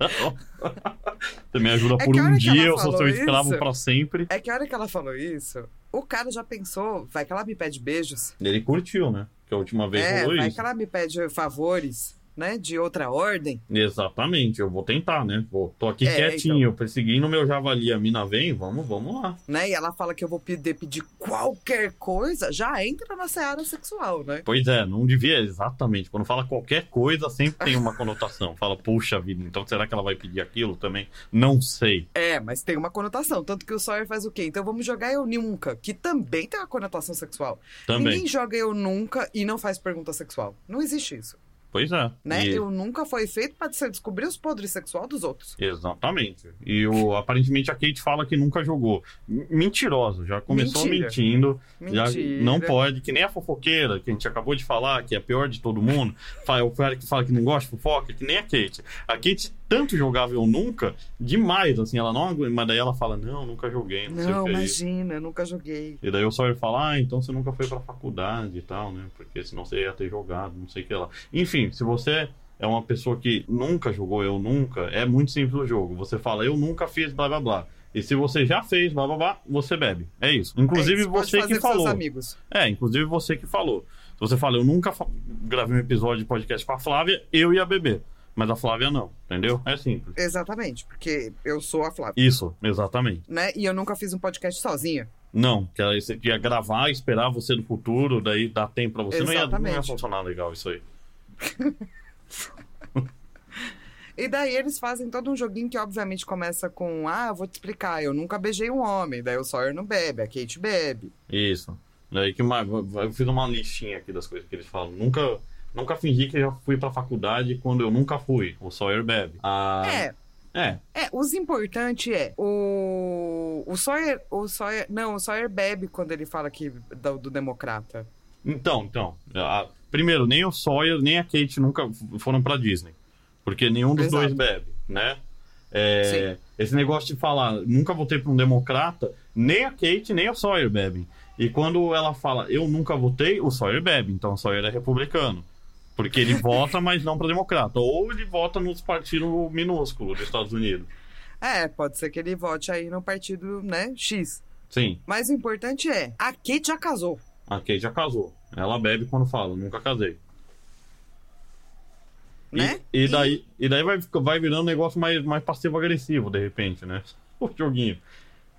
Você me ajuda É por um dia, eu sou seu escravo isso- pra sempre. É que a hora que ela falou isso, o cara já pensou, vai que ela me pede beijos. Ele curtiu, né? Que a última vez É, rolou vai isso. que ela me pede favores, né? De outra ordem. Exatamente, eu vou tentar, né? Vou, tô aqui É, quietinho, perseguindo meu javali, a mina vem, vamos, vamos lá. né? E ela fala que eu vou poder pedir qualquer coisa, já entra na seara sexual, né? Pois é, não devia exatamente. Quando fala qualquer coisa, sempre tem uma conotação. <laughs> Fala, puxa vida, então será que ela vai pedir aquilo também? Não sei. É, mas tem uma conotação. Tanto que o Sawyer faz o quê? Então vamos jogar eu nunca, que também tem uma conotação sexual. Também. Ninguém joga eu nunca e não faz pergunta sexual. Não existe isso. Pois é. Né? E- Eu nunca foi feito pra você descobrir os podres sexual dos outros. Exatamente. E o, aparentemente a Kate fala que nunca jogou. Mentirosa, já começou Mentira. mentindo. Já Mentira. não pode, que nem a fofoqueira, que a gente acabou de falar, que é a pior de todo mundo. Fala- O cara que fala que não gosta de fofoca, que nem a Kate. A Kate tanto jogava eu nunca, demais, assim, ela não agu- Mas daí ela fala, não, nunca joguei, não, Não, é imagina, eu nunca joguei. E daí o Sawyer fala, ah, então você nunca foi pra faculdade e tal, né? Porque senão você ia ter jogado, não sei o que lá. Enfim, se você é uma pessoa que nunca jogou Eu Nunca, é muito simples o jogo. Você fala, eu nunca fiz blá blá blá. E se você já fez, blá blá blá, você bebe. É isso. Inclusive É isso, você que falou. amigos. É, inclusive você que falou. Se você fala, eu nunca fa- gravei um episódio de podcast com a Flávia, eu ia beber. Mas a Flávia não, entendeu? É simples. Exatamente, porque eu sou a Flávia, Isso, exatamente. né? E eu nunca fiz um podcast sozinha. Não, que aí você ia gravar, esperar você no futuro, daí dá tempo pra você. Não ia, não ia funcionar legal isso aí. <laughs> E daí eles fazem todo um joguinho que obviamente começa com Ah, eu vou te explicar, eu nunca beijei um homem. Daí o Sawyer não bebe, a Kate bebe. Isso. Daí que mais? Eu fiz uma listinha aqui das coisas que eles falam. Nunca, nunca fingi que eu já fui pra faculdade quando eu nunca fui. O Sawyer bebe. Ah, É, É, é, os importantes é o o Sawyer, o Sawyer, não, o Sawyer bebe quando ele fala que do, do democrata. Então, então. a- primeiro, nem o Sawyer nem a Kate nunca foram pra Disney. Porque nenhum dos Exato. dois bebe, né? É, esse negócio de falar, nunca votei pra um democrata, nem a Kate nem o Sawyer bebem. E quando ela fala, eu nunca votei, o Sawyer bebe. Então o Sawyer é republicano. Porque ele vota, mas não pra democrata. Ou ele vota nos partidos minúsculos dos Estados Unidos. É, pode ser que ele vote aí no partido, né, X. Sim, Mas o importante é, a Kate já casou. a Kate já casou. Ela bebe quando fala, nunca casei. E- Né? E, daí, e daí vai, vai virando um negócio mais, mais passivo-agressivo, de repente, né? <laughs> O joguinho.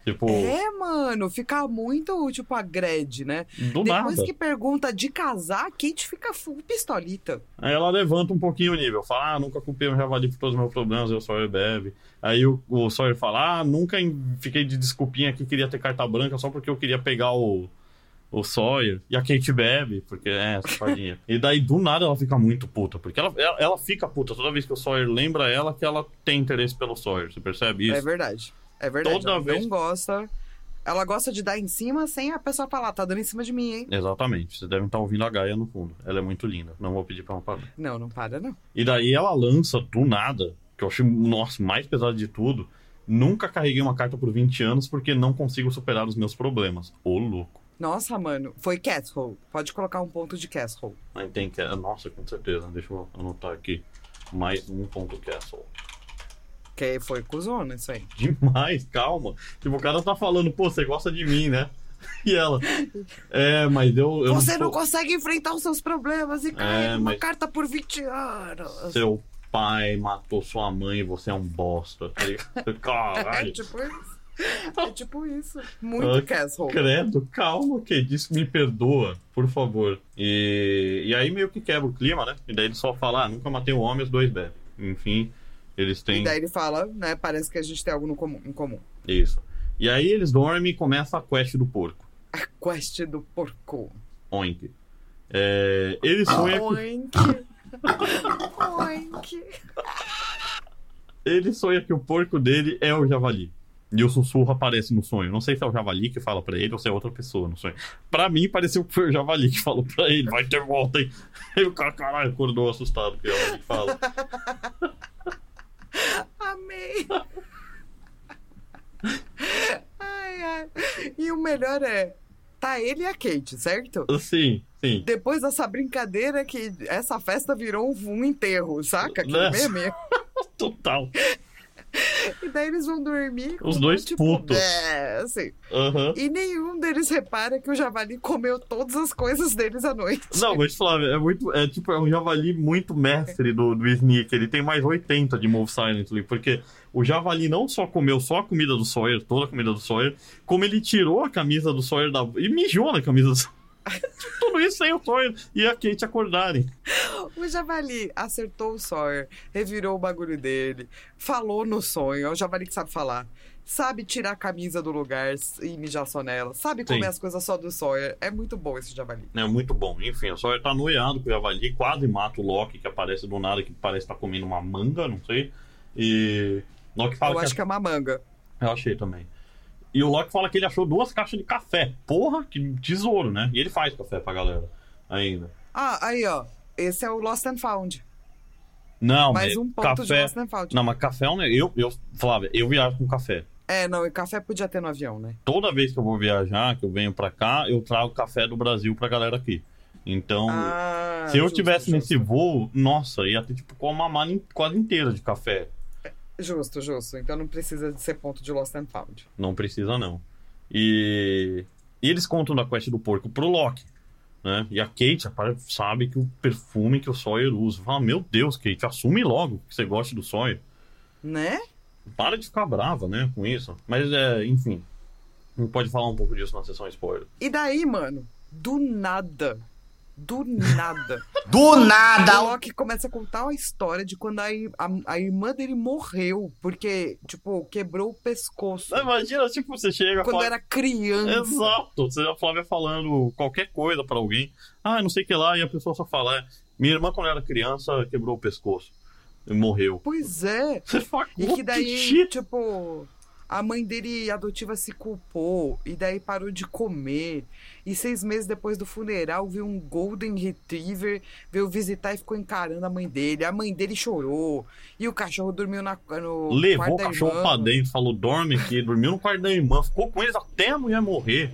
Tipo, É, mano, fica muito, tipo, agrede, né? do Depois nada. que pergunta de casar, a Kate fica full pistolita. Aí ela levanta um pouquinho o nível. Fala, ah, nunca culpei um javali por todos os meus problemas, eu Sawyer bebe. Aí o, o Sawyer fala, ah, nunca fiquei de desculpinha aqui, queria ter carta branca só porque eu queria pegar o, o Sawyer. E a Kate bebe, porque é, safadinha. <laughs> e daí, do nada, ela fica muito puta. Porque ela, ela, ela fica puta toda vez que o Sawyer lembra ela que ela tem interesse pelo Sawyer. Você percebe É isso? verdade. É verdade. Toda ela vez- não gosta. Ela gosta de dar em cima sem a pessoa falar, tá dando em cima de mim, hein? Exatamente. Vocês devem estar ouvindo a Gaia no fundo. Ela é muito linda. Não vou pedir pra ela parar. Não, não para, não. E daí ela lança do nada, que eu achei, nossa, mais pesado de tudo. Nunca carreguei uma carta por 20 anos porque não consigo superar os meus problemas. Ô, louco. Nossa, mano, foi Castle. Pode colocar um ponto de Castle. Aí tem que. Nossa, com certeza. Deixa eu anotar aqui. Mais um ponto castle. Que foi cuzona isso aí. Demais, calma. Tipo, o cara tá falando, pô, você gosta de mim, né? <laughs> E ela. É, mas eu. eu Você não consegue enfrentar os seus problemas e carrega uma mas- carta por 20 anos. Seu pai matou sua mãe e você é um bosta. tá ligado? <laughs> É Caralho. tipo isso. É tipo isso. Muito Ah, Castle. Credo, calma, que disse me perdoa, por favor. E, e aí meio que quebra o clima, né? E daí ele só fala, ah, nunca matei um homem, os dois bebem. Enfim, eles têm E daí ele fala, né? Parece que a gente tem algo no comum, em comum. isso. E aí eles dormem e começa a quest do porco. A quest do porco. Oink. É, ele sonha que, Oink. Oink. ele sonha que o porco dele é o javali. E o sussurro aparece no sonho. Não sei se é o javali que fala pra ele ou se é outra pessoa no sonho. Pra mim, pareceu que foi o javali que falou pra ele. Vai ter volta aí. <laughs> Aí o cara, caralho, acordou assustado que o javali fala. <laughs> Amei. Ai, ai. E o melhor é, tá ele e a Kate, certo? Sim, sim. Depois dessa brincadeira que essa festa virou um, enterro, saca? Aquele Né? meme. <laughs> Total. <laughs> E daí eles vão dormir com Os dois tipo, putos. É, assim. Aham. E nenhum deles repara que o javali comeu todas as coisas deles à noite. Não, mas Flávio, é muito. É tipo, é um javali muito mestre do, do Sneak. Ele tem mais 80 de Move Silently, porque o javali não só comeu só a comida do Sawyer, toda a comida do Sawyer, como ele tirou a camisa do Sawyer da. e mijou na camisa do Sawyer. <laughs> Tudo isso sem o Sawyer e a Kate acordarem. O javali acertou o Sawyer, revirou o bagulho dele, falou no sonho. É o javali que sabe falar. Sabe tirar a camisa do lugar e mijar só nela. Sabe comer Sim. as coisas só do Sawyer. É muito bom esse javali. É muito bom. Enfim, o Sawyer tá noiado com o javali, quase mata o Loki, que aparece do nada, que parece estar comendo uma manga, não sei. E. Loki fala Eu que acho que é uma manga. Eu achei também. E o Loki fala que ele achou duas caixas de café. Porra, que tesouro, né? E ele faz café pra galera ainda. Ah, aí ó. Esse é o Lost and Found. Não, Mais mas um ponto de café. Lost and Found. Não, mas café é um. Eu, eu, Flávia, eu viajo com café. É, não, e café podia ter no avião, né? Toda vez que eu vou viajar, que eu venho pra cá, eu trago café do Brasil pra galera aqui. Então, Ah, se eu justo, tivesse justo. nesse voo, nossa, ia ter tipo uma mala quase inteira de café. Justo, justo. Então não precisa de ser ponto de Lost and Found. Não precisa, não. E, e eles contam da quest do porco pro Loki. Né? E a Kate sabe que o perfume que o Sawyer usa. Fala, meu Deus, Kate, assume logo que você gosta do Sawyer. Né? Para de ficar brava, né, com isso. Mas, é, enfim. A gente pode falar um pouco disso na sessão spoiler. E daí, mano, do nada, do nada, <laughs> Do o nada! Loki começa a contar a história de quando a, a, a irmã dele morreu, porque, tipo, quebrou o pescoço. Imagina, tipo, você chega Quando fala- era criança. Exato. Você a Flávia falando qualquer coisa pra alguém. Ah, não sei o que lá. E a pessoa só fala, é, minha irmã quando era criança quebrou o pescoço. E morreu. Pois é. Você fala, E "What que daí, shit?" tipo, a mãe dele adotiva se culpou, e daí parou de comer. E seis meses depois do funeral, viu um Golden Retriever, veio visitar e ficou encarando a mãe dele. A mãe dele chorou. E o cachorro dormiu na, no Levou o cachorro irmã. pra dentro, falou, dorme aqui, dormiu no quarto da irmã, ficou com eles até a mulher morrer.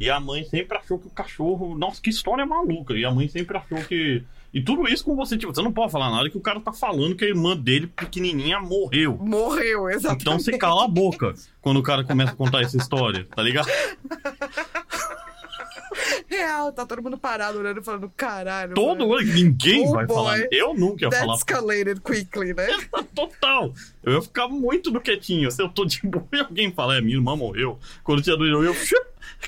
E a mãe sempre achou que o cachorro. Nossa, que história maluca. E a mãe sempre achou que. E tudo isso com você, tipo, você não pode falar nada que o cara tá falando que a irmã dele, pequenininha, morreu. Morreu, exatamente. Então você cala a boca quando o cara começa a contar essa história, tá ligado? <laughs> Real, tá todo mundo parado olhando e falando, caralho. Todo mundo, ninguém Oh vai boy. falar. Eu nunca ia That falar. escalated quickly, né? Total. Eu ia ficar muito do quietinho. Se eu tô de boa e alguém falar, é, minha irmã morreu. Quando tinha dois, eu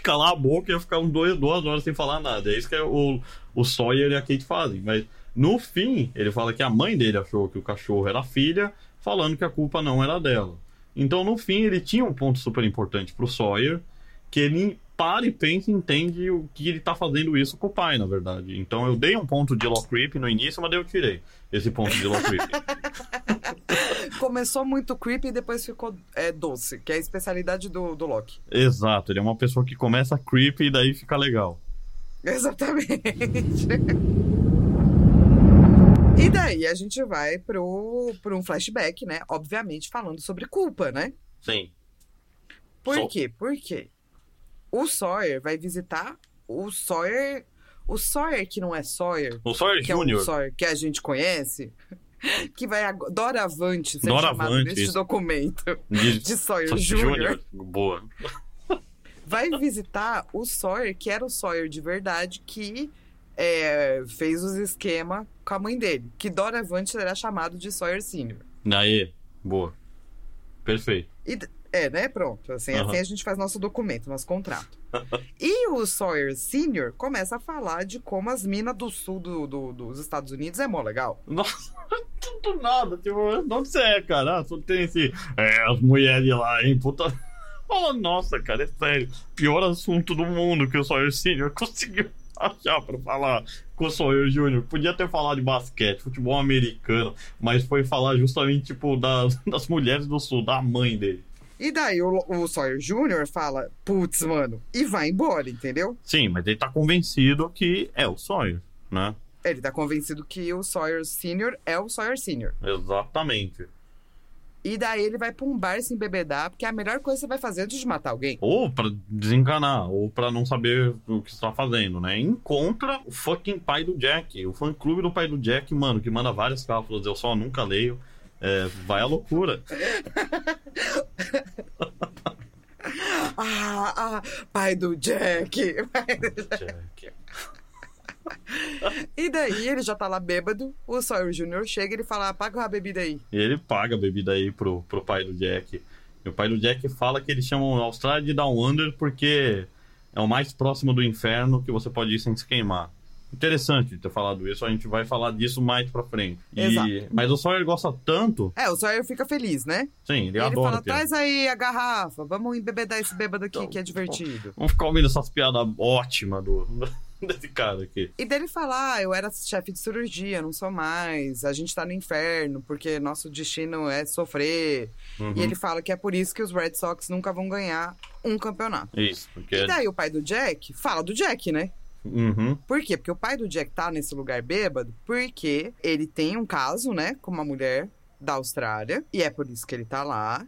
calar a boca e ia ficar uns dois, duas horas sem falar nada. É isso que é o, o Sawyer e a Kate fazem. Mas no fim, ele fala que a mãe dele achou que o cachorro era a filha, falando que a culpa não era dela. Então, no fim, ele tinha um ponto super importante pro Sawyer, que ele para e pensa e entende o que ele tá fazendo isso com o pai, na verdade. Então, eu dei um ponto de Law Creep no início, mas daí eu tirei esse ponto de Law Creep. <laughs> Começou muito creepy e depois ficou é, doce, que é a especialidade do, do Loki. Exato, ele é uma pessoa que começa creepy e daí fica legal. <laughs> Exatamente. E daí a gente vai pro, pro um flashback, né? Obviamente falando sobre culpa, né? Sim. Por Só- quê? Por quê? O Sawyer vai visitar o Sawyer. O Sawyer que não é Sawyer, O Sawyer que é. Sawyer que a gente conhece, <laughs> que vai. Doravante ser Doravante, chamado neste documento de de Sawyer Sawyer Jr. Boa. Vai visitar o Sawyer, que era o Sawyer de verdade, que é, fez os esquemas com a mãe dele. Que doravante será chamado de Sawyer Senior. Aí, boa. Perfeito. E, é, né? Pronto. Assim, Aham. assim a gente faz nosso documento, nosso contrato. <laughs> e o Sawyer Senior começa a falar de como as minas do sul do- do- dos Estados Unidos é mó legal. Nossa, <laughs> tudo nada. Tipo, onde você é, cara? Ah, só tem esse. É, as mulheres lá, hein? Puta. Fala, nossa, cara, é sério. Pior assunto do mundo que o Sawyer Senior <laughs> conseguiu achar pra falar com o Sawyer Jr. Podia ter falado de basquete, futebol americano, mas foi falar justamente, tipo, das, <laughs> das mulheres do sul, da mãe dele. E daí o, o Sawyer Jr. fala, putz, mano, e vai embora, entendeu? Sim, mas ele tá convencido que é o Sawyer, né? Ele tá convencido que o Sawyer Senior é o Sawyer Senior. Exatamente. E daí ele vai pra um bar se embebedar, porque é a melhor coisa que você vai fazer antes de matar alguém. Ou pra desencanar, ou pra não saber o que está fazendo, né? Encontra o fucking pai do Jack, o fã clube do pai do Jack, mano, que manda várias cápsulas, eu só nunca leio. É, vai à loucura. <laughs> Ah, ah, pai do Jack. Jack. E daí ele já tá lá bêbado, o Sawyer Jr. chega e ele fala, paga a bebida aí. E ele paga a bebida aí pro, pro pai do Jack. E o pai do Jack fala que eles chamam a Austrália de Down Under porque é o mais próximo do inferno que você pode ir sem se queimar. Interessante ter falado isso, a gente vai falar disso mais pra frente. E- Exato. mas o Sawyer gosta tanto, É, o Sawyer fica feliz, né? sim, ele ele adora fala, piada. traz aí a garrafa, vamos embebedar esse bêbado aqui Então, que é divertido. Vamos ficar ouvindo essas piadas ótimas do, <laughs> desse cara aqui. E dele falar, ah, eu era chefe de cirurgia, não sou mais, a gente tá no inferno, porque nosso destino é sofrer. Uhum. E ele fala que é por isso que os Red Sox nunca vão ganhar um campeonato. Isso, porque. E daí o pai do Jack fala do Jack, né? Uhum. Por quê? Porque o pai do Jack tá nesse lugar bêbado porque ele tem um caso, né, com uma mulher da Austrália, e é por isso que ele tá lá.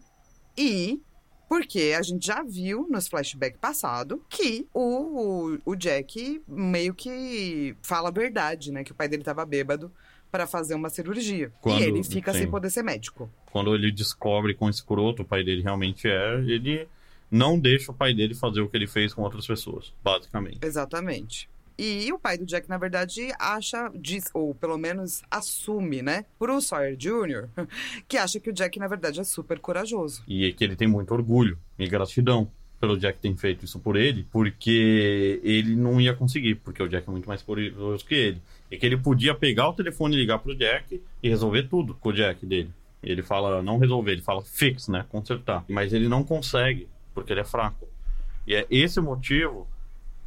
E porque a gente já viu nos flashbacks passado que o, o, o Jack meio que fala a verdade, né? Que o pai dele tava bêbado pra fazer uma cirurgia. Quando- e ele fica sim. sem poder ser médico. Quando ele descobre quão escroto o pai dele realmente é, ele não deixa o pai dele fazer o que ele fez com outras pessoas, basicamente. Exatamente. E o pai do Jack, na verdade, acha, diz, ou pelo menos assume, né, pro Sawyer Jr., <laughs> que acha que o Jack, na verdade, é super corajoso. E é que ele tem muito orgulho e gratidão pelo Jack ter feito isso por ele, porque ele não ia conseguir, porque o Jack é muito mais poderoso que ele. E que ele podia pegar o telefone e ligar pro Jack e resolver tudo com o Jack dele. Ele fala, não resolver, ele fala fix, né? Consertar. Mas ele não consegue, porque ele é fraco. E é esse motivo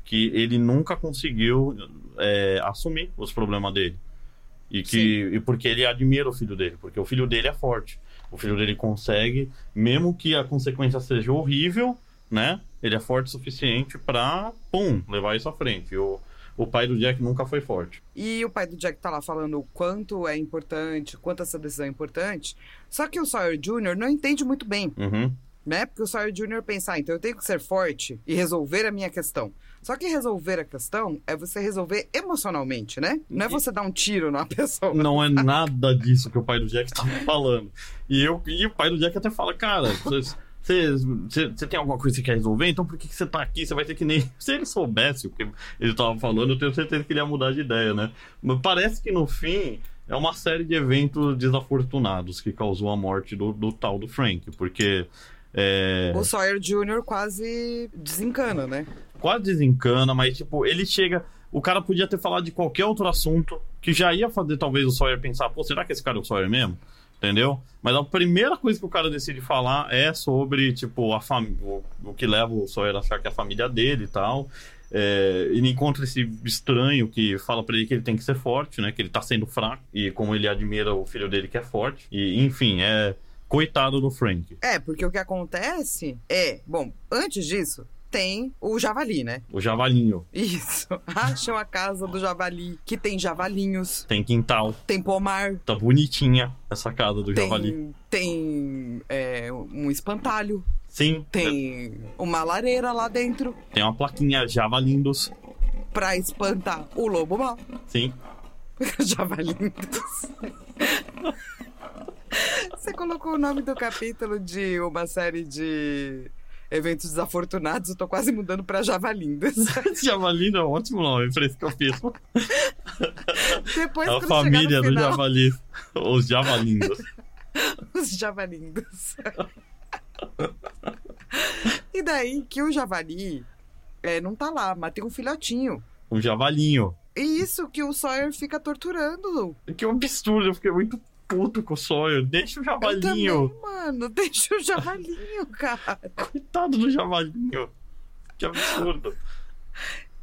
que ele nunca conseguiu é, assumir os problemas dele. E, que, e porque ele admira o filho dele, porque o filho dele é forte. O filho dele consegue, mesmo que a consequência seja horrível, né? Ele é forte o suficiente pra, pum, levar isso à frente. O, o pai do Jack nunca foi forte. E o pai do Jack tá lá falando o quanto é importante, quanto essa decisão é importante. Só que o Sawyer Jr. não entende muito bem, Uhum. Né? Porque o Sawyer Jr. pensa, ah, então eu tenho que ser forte e resolver a minha questão. Só que resolver a questão é você resolver emocionalmente, né? Não é você dar um tiro na <laughs> pessoa. Não é nada disso que o pai do Jack tava falando. E, eu, e o pai do Jack até fala, cara, você tem alguma coisa que você quer resolver? Então por que, que você tá aqui? Você vai ter que nem. Se ele soubesse o que ele tava falando, eu tenho certeza que ele ia mudar de ideia, né? Mas parece que no fim é uma série de eventos desafortunados que causou a morte do, do tal do Frank. Porque. É, O Sawyer Jr. quase desencana, né? quase desencana, mas tipo, ele chega. O cara podia ter falado de qualquer outro assunto que já ia fazer talvez o Sawyer pensar, pô, será que esse cara é o Sawyer mesmo? Entendeu? Mas a primeira coisa que o cara decide falar é sobre, tipo, a fam... o, que leva o Sawyer a achar que é a família dele e tal. É, ele encontra esse estranho que fala pra ele que ele tem que ser forte, né? Que ele tá sendo fraco. E como ele admira o filho dele que é forte. E, enfim, é. Coitado do Frank. É, porque o que acontece é, bom, antes disso, tem o javali, né? O javalinho. Isso. <laughs> Acham a casa do javali, que tem javalinhos, Tem quintal. tem pomar, Tá bonitinha essa casa do javali. tem, tem é, um espantalho, Sim. tem uma lareira lá dentro Tem uma plaquinha Javalindos. pra espantar o lobo mal. Sim. <laughs> Javalindos. <laughs> Colocou o nome do capítulo de uma série de eventos desafortunados, eu tô quase mudando pra Javalindos. <laughs> Javalindo é um ótimo nome pra esse capítulo. Depois, É a família do final, Javali. Os Javalindos. <laughs> os javalindos. e daí que o javali é, não tá lá, mas tem um filhotinho. Um javalinho. E isso que o Sawyer fica torturando. Que absurdo, eu fiquei muito puto com o Sawyer. Deixa o Eu javalinho. também, mano. Deixa o javalinho, <laughs> cara. Coitado do javalinho. Que absurdo.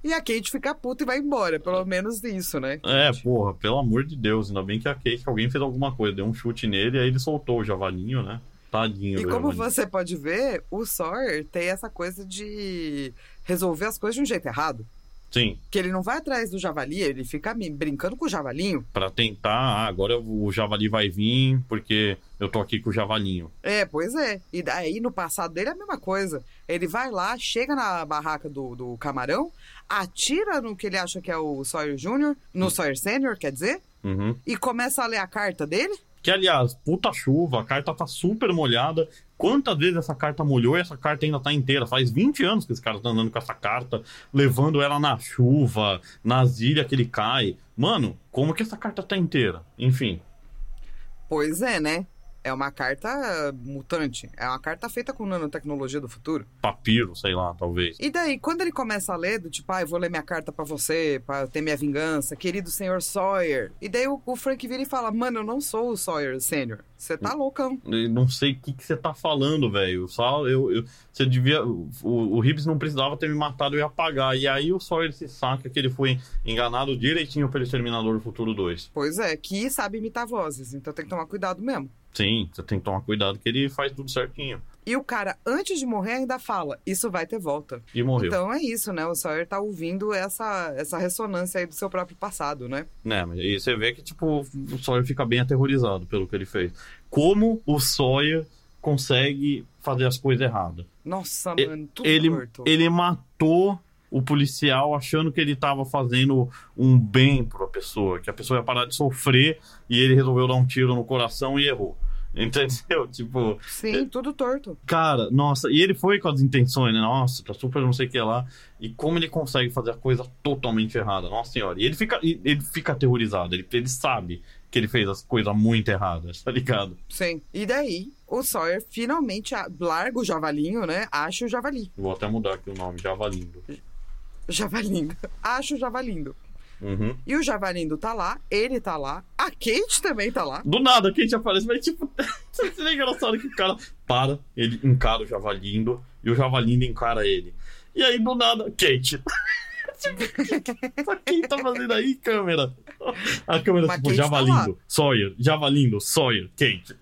E a Kate fica puta e vai embora. Pelo menos isso, né? É, porra, pelo amor de Deus. Ainda bem que a Kate, alguém fez alguma coisa, deu um chute nele, aí ele soltou o javalinho, né? Tadinho E como javalinho. você pode ver, o Sawyer tem essa coisa de resolver as coisas de um jeito errado. Sim, Que ele não vai atrás do javali, ele fica brincando com o javalinho. pra tentar, ah, agora o javali vai vir porque eu tô aqui com o javalinho. É, pois é. E daí no passado dele é a mesma coisa. Ele vai lá, chega na barraca do, do camarão, atira no que ele acha que é o Sawyer Jr., no Sawyer Sênior, quer dizer, Uhum. e começa a ler a carta dele. Que, aliás, puta chuva, a carta tá super molhada. Quantas vezes essa carta molhou e essa carta ainda tá inteira? Faz 20 anos que esse cara tá andando com essa carta, levando ela na chuva, nas ilhas que ele cai. Mano, como que essa carta tá inteira? Enfim, Pois é, né? É uma carta mutante. É uma carta feita com nanotecnologia do futuro. papiro, sei lá, talvez. E daí, quando ele começa a ler, do tipo, ah, eu vou ler minha carta pra você, pra ter minha vingança, querido senhor Sawyer. E daí o, o Frank vira e fala, mano, eu não sou o Sawyer Sênior. Você tá loucão. Eu não sei o que você tá falando, velho. Só eu, você devia. O, o Hibbs não precisava ter me matado, eu ia pagar. E aí o Sawyer se saca que ele foi enganado direitinho pelo Exterminador do Futuro 2. Pois é, que sabe imitar vozes, então tem que tomar cuidado mesmo. Sim, você tem que tomar cuidado que ele faz tudo certinho. E o cara, antes de morrer, ainda fala: Isso vai ter volta. E morreu. Então é isso, né? O Sawyer tá ouvindo essa, essa ressonância aí do seu próprio passado, né? Né, mas aí você vê que, tipo, o Sawyer fica bem aterrorizado pelo que ele fez. Como o Sawyer consegue fazer as coisas erradas? Nossa, mano, tudo Ele, torto. ele matou o policial achando que ele tava fazendo um bem pra pessoa, que a pessoa ia parar de sofrer e ele resolveu dar um tiro no coração e errou. <laughs> Entendeu? Tipo, Sim, tudo torto. cara, nossa, e ele foi com as intenções, né? Nossa, tá super não sei o que lá. E como ele consegue fazer a coisa totalmente errada, nossa senhora. E ele fica, ele fica aterrorizado, ele, ele sabe que ele fez as coisas muito erradas, tá ligado? Sim. E daí, o Sawyer finalmente a- larga o javalinho, né? Acha o javali. Vou até mudar aqui o nome, Javalindo. Javalindo. Acha o javalindo. Uhum. E o javalindo tá lá, ele tá lá, a Kate também tá lá. Do nada, a Kate aparece, mas tipo, <laughs> você é engraçado que o cara para, ele encara o Javalindo e o Javalindo encara ele. E aí, do nada, Kate. <laughs> Tipo, Quem tá fazendo aí, câmera? A câmera, Mas tipo, Kate tá Javalindo, Sawyer, Javalindo, Sawyer, Kate.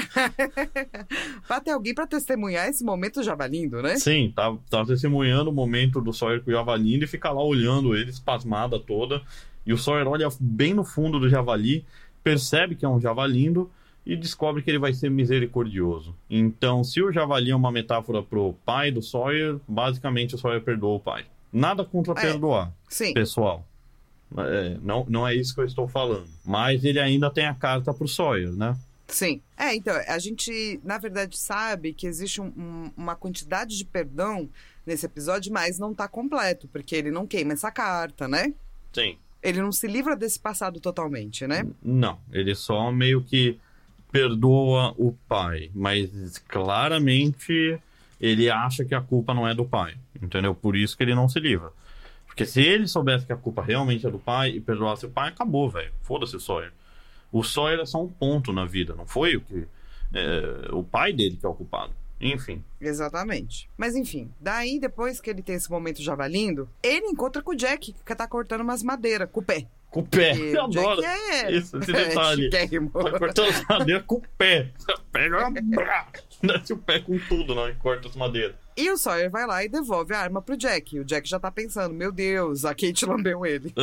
<laughs> Pra ter alguém pra testemunhar esse momento javalindo, né? Sim, tá, tá testemunhando o momento do Sawyer com o Javalindo e fica lá olhando ele, espasmada toda. E o Sawyer olha bem no fundo do Javali, percebe que é um Javalindo e descobre que ele vai ser misericordioso. Então, se o Javali é uma metáfora pro pai do Sawyer, basicamente o Sawyer perdoa o pai. Nada contra É. perdoar, Sim. pessoal. É, não, não é isso que eu estou falando. Mas ele ainda tem a carta pro Sawyer, né? Sim. É, então, a gente, na verdade, sabe que existe um- um- uma quantidade de perdão nesse episódio, mas não tá completo, porque ele não queima essa carta, né? Sim. Ele não se livra desse passado totalmente, né? Não, ele só meio que perdoa o pai, mas claramente ele acha que a culpa não é do pai, entendeu? Por isso que ele não se livra. Porque se ele soubesse que a culpa realmente é do pai e perdoasse o pai, acabou, velho. Foda-se o Sawyer. O Sawyer é só um ponto na vida, não foi o que. é, o pai dele que é o culpado. Enfim. Exatamente. Mas enfim, daí depois que ele tem esse momento javalindo, ele encontra com o Jack, que tá cortando umas madeiras com o pé. Com o pé. E <laughs> Eu adoro. é... Isso, esse <laughs> detalhe. chiquérrimo. Tá cortando as madeiras com o pé. <laughs> Pega. Desce o pé com tudo, não, e corta as madeiras. E o Sawyer vai lá e devolve a arma pro Jack. E o Jack já tá pensando, meu Deus, a Kate lambeu ele.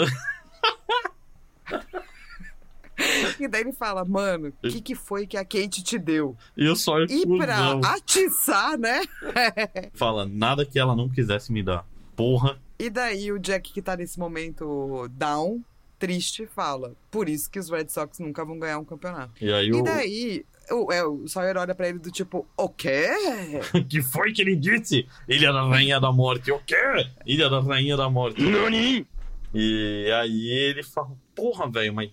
<laughs> e daí ele fala, mano, o que, que foi que a Kate te deu? E o Sawyer E pra atiçar, né? <laughs> fala nada que ela não quisesse me dar. Porra. E daí o Jack, que tá nesse momento down, triste, fala, por isso que os Red Sox nunca vão ganhar um campeonato. E aí E o. daí, o, é, o Sawyer olha pra ele do tipo, o quê? <laughs> que foi que ele disse? Ilha da Rainha da Morte. O quê? Ilha da Rainha da Morte. Nani? E aí ele fala, porra, velho, mas.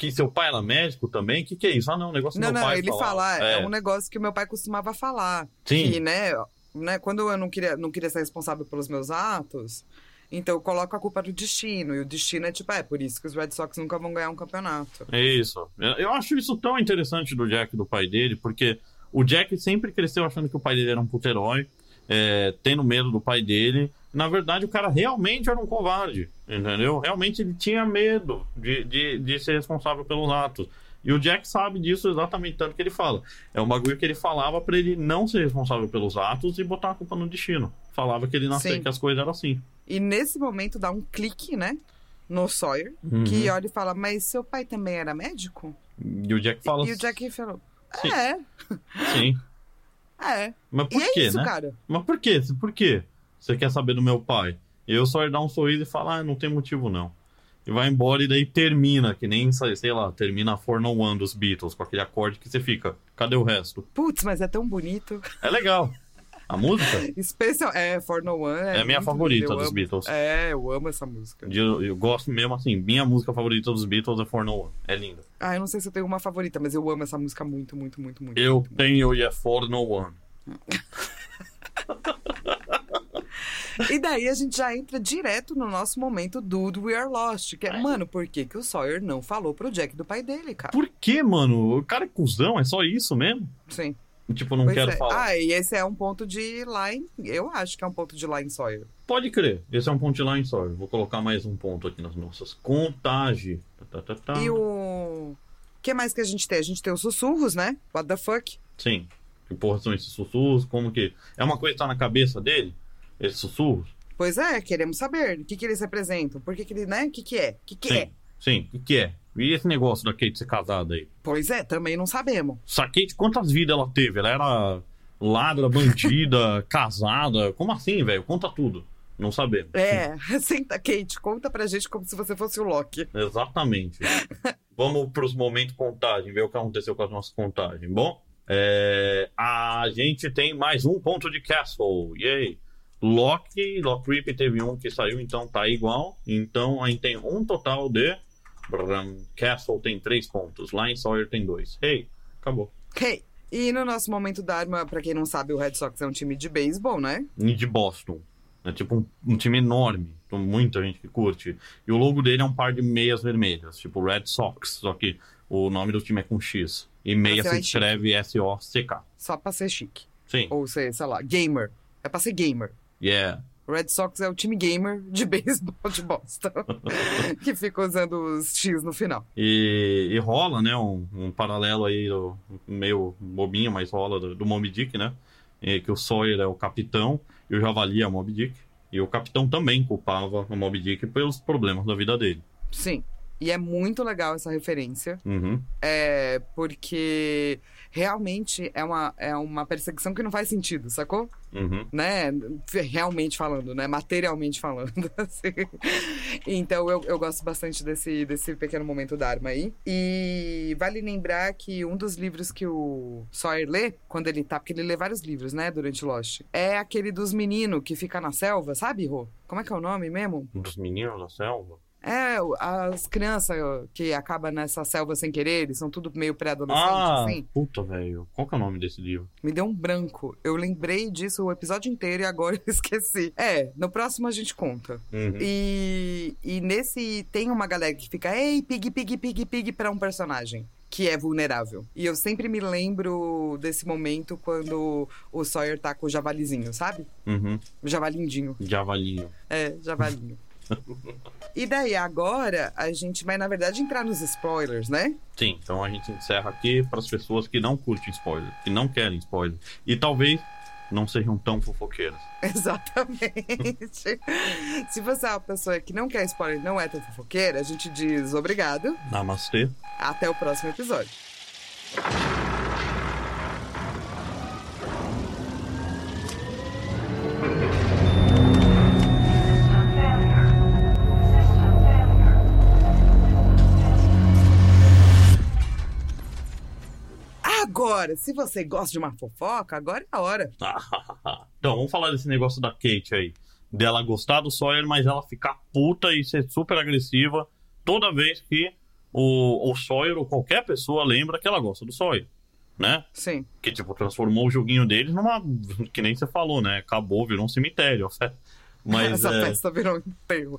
Que seu pai era médico também? Que que é isso? Ah, não, um negócio que Não, meu não, pai ele falava. fala, é. É, um negócio que o meu pai costumava falar. Sim. Que, né, né, quando eu não queria, não queria ser responsável pelos meus atos, então eu coloco a culpa do destino. E o destino é tipo, é por isso que os Red Sox nunca vão ganhar um campeonato. É isso. Eu acho isso tão interessante do Jack e do pai dele, porque o Jack sempre cresceu achando que o pai dele era um puto herói, é, tendo medo do pai dele. Na verdade, o cara realmente era um covarde, entendeu? Realmente ele tinha medo de, de, de ser responsável pelos atos. E o Jack sabe disso exatamente tanto que ele fala. É um bagulho que ele falava pra ele não ser responsável pelos atos e botar a culpa no destino. Falava que ele nasceu Sim. que as coisas eram assim. E nesse momento dá um clique, né, no Sawyer, Uhum. que olha e fala, mas seu pai também era médico? E o Jack fala E o Jack falou, Sim. é, sim. <laughs> é. Mas por e é quê, isso, né? cara. Mas por quê? Por quê? Você quer saber do meu pai? E eu só dar um sorriso e falar, ah, não tem motivo não. E vai embora e daí termina, que nem, sei lá, termina a For No One dos Beatles, com aquele acorde que você fica. Cadê o resto? Putz, mas é tão bonito. É legal. A música? Especial, é, For No One. É, É a minha muito favorita dos amo. Beatles. É, eu amo essa música. Eu, eu gosto mesmo assim, minha música favorita dos Beatles é For No One. É linda. Ah, eu não sei se eu tenho uma favorita, mas eu amo essa música muito, muito, muito, muito. Eu tenho e é For No One. <laughs> E daí a gente já entra direto no nosso momento Dude, We Are Lost. Que é, mano, por que, que o Sawyer não falou pro Jack do pai dele, cara? Por que, mano? O cara é cuzão, é só isso mesmo? Sim. Tipo, não Pois quero é. falar. Ah, e esse é um ponto de line. Eu acho que é um ponto de line Sawyer. Pode crer. Esse é um ponto line só. Eu Vou colocar mais um ponto aqui nas nossas contagens. Tá, tá, tá, tá. E o. O que mais que a gente tem? A gente tem os sussurros, né? What the fuck? Sim. Que porra são esses sussurros? Como que. É uma coisa que tá na cabeça dele? Esses sussurros? Pois é, queremos saber. O que, que eles representam? Por que, que ele, né? O que, que é? O que, que Sim. é? Sim. O que, que é? E esse negócio da Kate ser casada aí? Pois é, também não sabemos. Essa Kate, quantas vidas ela teve? Ela era ladra, bandida, <laughs> casada. Como assim, velho? Conta tudo. Não sabemos. É, senta, Kate, conta pra gente como se você fosse o Loki. Exatamente. <laughs> Vamos para os momentos contagem, ver o que aconteceu com as nossas contagens. Bom, é, a gente tem mais um ponto de Castle. Yay! Loki, Lock Rip teve um que saiu, então tá igual. Então a gente tem um total de. Brum, Castle tem três pontos. Line Sawyer tem dois. Hey, acabou. Ok. E no nosso momento da arma, pra quem não sabe, o Red Sox é um time de beisebol, né? E de Boston. É tipo um, um time enorme. Tem muita gente que curte. E o logo dele é um par de meias vermelhas, tipo Red Sox. Só que o nome do time é com X. E meia se escreve S-O-C-K. Só pra ser chique. Sim. Ou ser, sei lá, gamer. É pra ser gamer. Yeah. Red Sox é o time gamer de <laughs> beisebol de Boston. <laughs> que fica usando os X no final. E, e rola, né, um, um paralelo aí, do- meio bobinho, mas rola do, do Moby Dick, né? E que o Sawyer é o capitão e o Javali é o Moby Dick. E o capitão também culpava o Moby Dick pelos problemas da vida dele. Sim. E é muito legal essa referência. Uhum. É porque realmente é uma, é uma perseguição que não faz sentido, sacou? Uhum. né? Realmente falando, né? Materialmente falando. <laughs> assim. Então eu, eu gosto bastante desse, desse pequeno momento da arma aí. E vale lembrar que um dos livros que o Sawyer lê, quando ele tá, porque ele lê vários livros, né, durante Lost, é aquele dos meninos que fica na selva, sabe, Rô? Como é que é o nome mesmo? Dos meninos da selva. É, as crianças que acabam nessa selva sem querer, eles são tudo meio pré-adolescente, Ah, assim. puta, velho. Qual que é o nome desse livro? Me deu um branco. Eu lembrei disso o episódio inteiro e agora eu <laughs> esqueci. É, no próximo a gente conta. Uhum. E, e nesse tem uma galera que fica, ei, pig, pig, pig, pig, pra um personagem. Que é vulnerável. E eu sempre me lembro desse momento quando o Sawyer tá com o javalizinho, sabe? Uhum. O javalindinho. Javalinho. É, javalinho. E daí, agora, a gente vai, na verdade, entrar nos spoilers, né? Sim, então a gente encerra aqui para as pessoas que não curtem spoiler, que não querem spoiler. E talvez não sejam tão fofoqueiras. <laughs> Exatamente. Se você é uma pessoa que não quer spoiler e não é tão fofoqueira, a gente diz obrigado. Namastê. Até o próximo episódio. Agora, se você gosta de uma fofoca, agora é a hora. <laughs> então, vamos falar desse negócio da Kate aí. Dela gostar do Sawyer, mas ela ficar puta e ser super agressiva toda vez que o, o Sawyer ou qualquer pessoa lembra que ela gosta do Sawyer. Né? Sim. Que, tipo, transformou o joguinho deles numa. Que nem você falou, né? Acabou, virou um cemitério. Mas. Essa é, festa virou um enterro.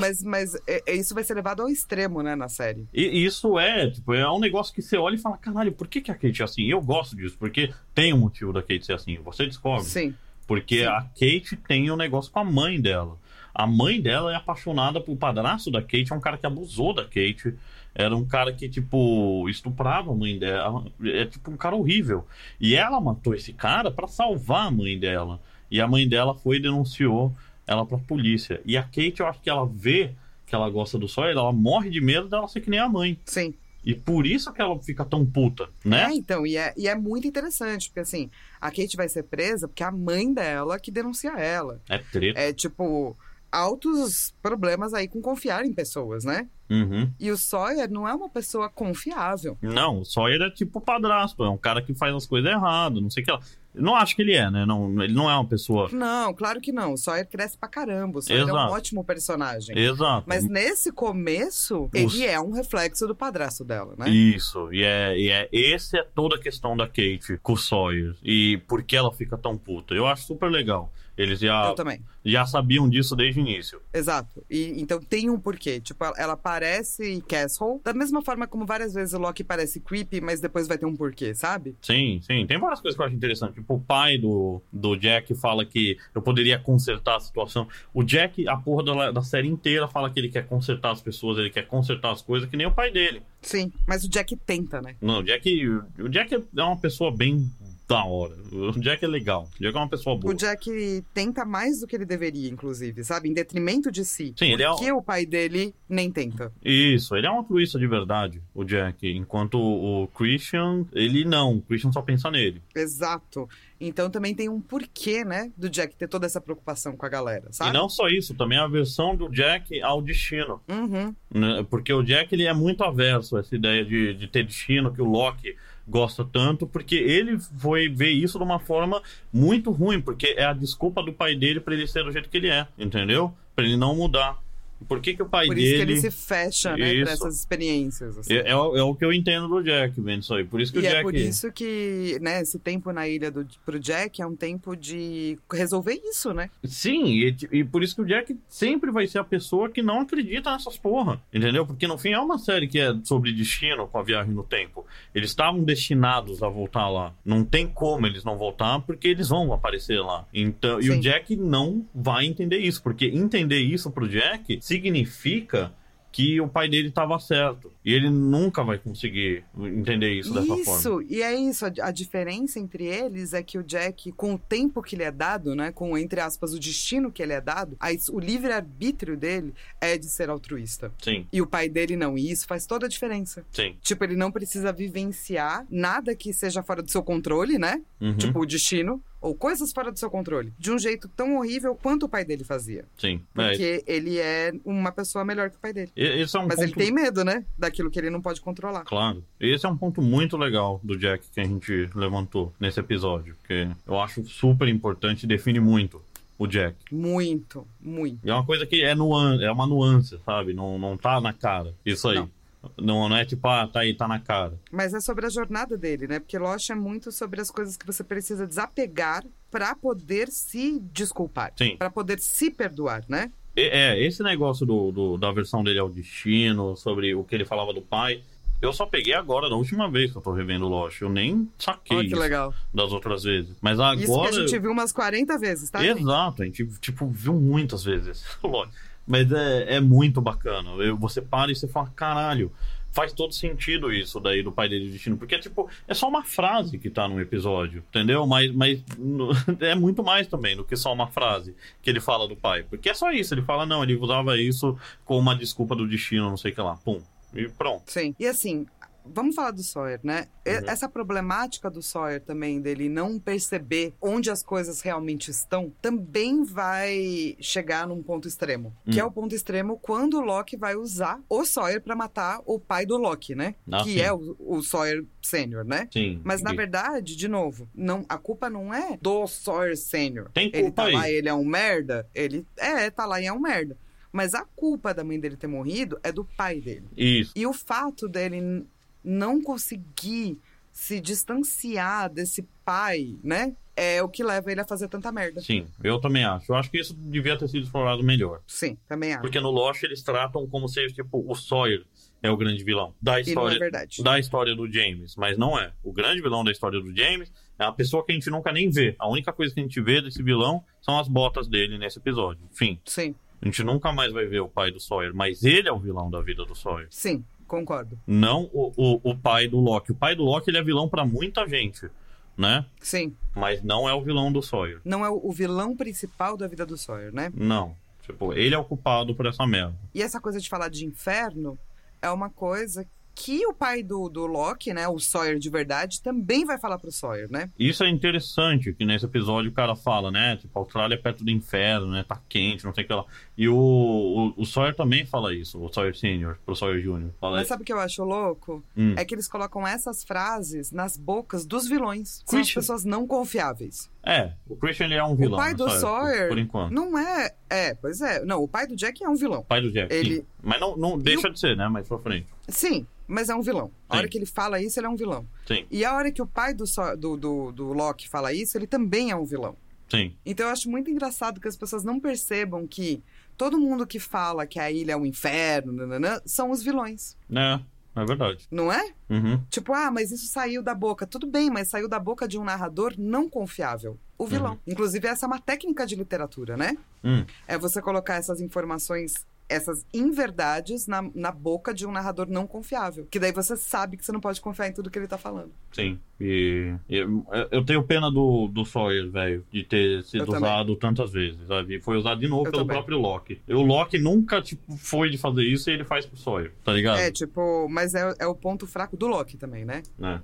Mas, mas é- é- isso vai ser levado ao extremo, né, na série. E isso é, tipo, é um negócio que você olha e fala, caralho, por que, que a Kate é assim? Eu gosto disso, porque tem um motivo da Kate ser assim. Você descobre. Sim. Porque Sim. a Kate tem um negócio com a mãe dela. A mãe dela é apaixonada por padrasto da Kate, é um cara que abusou da Kate. Era um cara que, tipo, estuprava a mãe dela. É tipo um cara horrível. E ela matou esse cara pra salvar a mãe dela. E a mãe dela foi e denunciou ela pra polícia. E a Kate, eu acho que ela vê que ela gosta do Sawyer, ela morre de medo dela ser que nem a mãe. Sim. E por isso que ela fica tão puta, né? É, então, e é, e é muito interessante, porque assim, a Kate vai ser presa porque é a mãe dela que denuncia ela. É treta. É tipo, altos problemas aí com confiar em pessoas, né? Uhum. E o Sawyer não é uma pessoa confiável. Não, o Sawyer é tipo padrasto, é um cara que faz as coisas erradas, não sei o que lá. Eu não acho que ele é, né? Não, ele não é uma pessoa. Não, claro que não. O Sawyer cresce pra caramba. O Sawyer é um Exato. ótimo personagem. Exato. Mas nesse começo, ele é um reflexo do padrasto dela, né? Isso, e é, e é. Esse é toda a questão da Kate com o Sawyer. E por que ela fica tão puta. Eu acho super legal. Eles já, já sabiam disso desde o início. Exato. E, então tem um porquê. Tipo, ela- ela parece Castle, da mesma forma como várias vezes o Loki parece creepy, mas depois vai ter um porquê, sabe? Sim, sim. Tem várias coisas que eu acho interessante. Tipo, o pai do, do Jack fala que eu poderia consertar a situação. O Jack, a porra da, da série inteira, fala que ele quer consertar as pessoas, ele quer consertar as coisas, que nem o pai dele. Sim. Mas o Jack tenta, né? Não, o Jack, o Jack é uma pessoa bem da hora. O Jack é legal. O Jack é uma pessoa boa. O Jack tenta mais do que ele deveria, inclusive, sabe? Em detrimento de si. Sim, ele é o- Porque o pai dele nem tenta. Isso, ele é um altruísta de verdade, o Jack. Enquanto o Christian, ele não. O Christian só pensa nele. Exato. Então também tem um porquê, né, do Jack ter toda essa preocupação com a galera, sabe? E não só isso, também a versão do Jack ao destino. Uhum. né? Porque o Jack ele é muito averso a essa ideia de, de ter destino, que o Loki gosta tanto, porque ele foi ver isso de uma forma muito ruim, porque é a desculpa do pai dele pra ele ser do jeito que ele é, entendeu? Pra ele não mudar. Por que, que o pai Por isso dele. que ele se fecha, né, Isso. pra essas experiências. assim. É, é o, é o que eu entendo do Jack, vendo isso aí. Por isso que E o Jack. é por isso que, né, esse tempo na ilha do, pro Jack é um tempo de resolver isso, né? Sim, e, e por isso que o Jack sempre vai ser a pessoa que não acredita nessas porra, entendeu? Porque no fim é uma série que é sobre destino com a viagem no tempo. Eles estavam destinados a voltar lá. Não tem como eles não voltar porque eles vão aparecer lá. Então, e o Jack não vai entender isso, porque entender isso pro Jack significa que o pai dele estava certo. E ele nunca vai conseguir entender isso dessa forma. Isso, e é isso. A, a diferença entre eles é que o Jack, com o tempo que lhe é dado, né? Com, entre aspas, o destino que ele é dado, a o livre-arbítrio dele é de ser altruísta. Sim, E o pai dele não. E isso faz toda a diferença. sim. Tipo, ele não precisa vivenciar nada que seja fora do seu controle, né? Uhum, Tipo, o destino. Ou coisas fora do seu controle. De um jeito tão horrível quanto o pai dele fazia. sim. É, Porque ele é uma pessoa melhor que o pai dele. e- esse é um Mas ponto... ele tem medo, né? Daquilo que ele não pode controlar. Claro. Esse é um ponto muito legal do Jack que a gente levantou nesse episódio, que eu acho super importante e define muito o Jack. Muito, muito. E é uma coisa que é, nuan é uma nuance, sabe? Não, não tá na cara. Isso aí. Não. Não, não é tipo, ah, tá aí, tá na cara. Mas é sobre a jornada dele, né? Porque Lost é muito sobre as coisas que você precisa desapegar pra poder se desculpar. Sim. Pra poder se perdoar, né? E- É, esse negócio do, do- da versão dele ao destino, sobre o que ele falava do pai, eu só peguei agora, da última vez que eu tô revendo Lost. Eu nem saquei que legal. das outras vezes. Mas agora. Isso que a gente viu umas 40 vezes, tá? Exato, a gente, tipo, viu muitas vezes. <laughs> Lógico. Mas é, é muito bacana. Você para e você fala, caralho, faz todo sentido isso daí do pai dele de destino. Porque, tipo, é só uma frase que tá no episódio, entendeu? Mas, mas <laughs> é muito mais também do que só uma frase que ele fala do pai. Porque é só isso, ele fala, não, ele usava isso como uma desculpa do destino, não sei o que lá. Pum. E pronto. Sim. E assim, vamos falar do Sawyer, né? Uhum. Essa problemática do Sawyer também, dele não perceber onde as coisas realmente estão, também vai chegar num ponto extremo. Que Hum. é o ponto extremo quando o Loki vai usar o Sawyer pra matar o pai do Loki, né? Ah, que sim. é o, o Sawyer Sênior, né? Sim. Mas na verdade, de novo, não, a culpa não é do Sawyer Sênior. Tem Ele culpa tá aí. lá, ele é um merda. Ele é, tá lá e é um merda. Mas a culpa da mãe dele ter morrido é do pai dele. Isso. E o fato dele não conseguir se distanciar desse pai, né? É o que leva ele a fazer tanta merda. Sim, eu também acho. Eu acho que isso devia ter sido explorado melhor. Sim, também acho. Porque no Lost eles tratam como se, tipo, o Sawyer é o grande vilão da é história, verdade. da história do James. Mas não é. O grande vilão da história do James é a pessoa que a gente nunca nem vê. A única coisa que a gente vê desse vilão são as botas dele nesse episódio. Enfim, Sim, a gente nunca mais vai ver o pai do Sawyer, mas ele é o vilão da vida do Sawyer. sim, concordo. Não o, o, o pai do Loki. O pai do Loki ele é vilão pra muita gente, né? Sim. Mas não é o vilão do Sawyer. Não é o o vilão principal da vida do Sawyer, né? Não. Tipo, ele é o culpado por essa merda. E essa coisa de falar de inferno é uma coisa que o pai do, do Loki, né, o Sawyer de verdade, também vai falar pro Sawyer, né? Isso é interessante, que nesse episódio o cara fala, né? Tipo, a Austrália é perto do inferno, né? Tá quente, não sei o que lá. E o, o, o Sawyer também fala isso, o Sawyer Senior, pro Sawyer Júnior. Fala Mas sabe o que eu acho louco? Hum. É que eles colocam essas frases nas bocas dos vilões. São as pessoas não confiáveis. É, o Christian ele é um vilão. o pai né, do por- Sawyer Por, enquanto. não é. É, pois é. Não, o pai do Jack é um vilão. O pai do Jack, Ele- sim. Mas não, não deixa de ser, né? Mais pra frente. Sim, mas é um vilão. A Sim. hora que ele fala isso, ele é um vilão. Sim, E a hora que o pai do, Saw- do, do, do Loki fala isso, ele também é um vilão. sim. Então eu acho muito engraçado que as pessoas não percebam que todo mundo que fala que a ilha é um inferno nananã, são os vilões, É, é verdade. não é? Uhum. Tipo, ah, mas isso saiu da boca. Tudo bem, mas saiu da boca de um narrador não confiável. O vilão. Inclusive, essa é uma técnica de literatura, né? Hum. É você colocar essas informações essas inverdades na, na boca de um narrador não confiável. Que daí você sabe que você não pode confiar em tudo que ele tá falando. Sim. E, e eu- tenho pena do, do Sawyer, velho, de ter sido usado tantas vezes, sabe? Foi usado de novo Eu pelo também. próprio Loki. E o Loki nunca, tipo, foi de fazer isso e ele faz pro Sawyer, tá ligado? É, tipo, mas é, é o ponto fraco do Loki também, né? Né?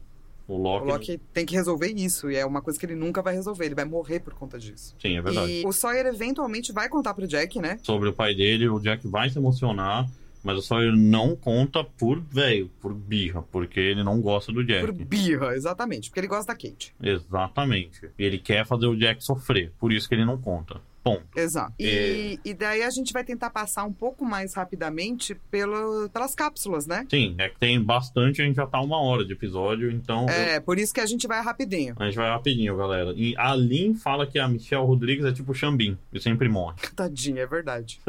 O O Loki. Loki tem que resolver isso, e é uma coisa que ele nunca vai resolver, ele vai morrer por conta disso. Sim, é verdade. E o Sawyer eventualmente vai contar pro Jack, né? Sobre o pai dele, o Jack vai se emocionar, mas o Sawyer não conta por, velho, por birra, porque ele não gosta do Jack. Por birra, exatamente, porque ele gosta da Kate. Exatamente. E ele quer fazer o Jack sofrer, por isso que ele não conta. Ponto. Exato. É. E, e daí a gente vai tentar passar um pouco mais rapidamente pelo, pelas cápsulas, né? Sim, é que tem bastante, a gente já tá uma hora de episódio, então eu- É, por isso que a gente vai rapidinho. a gente vai rapidinho, galera. E a Lin fala que a Michelle Rodrigues é tipo Xambin, e sempre morre. <laughs> Tadinha, é verdade.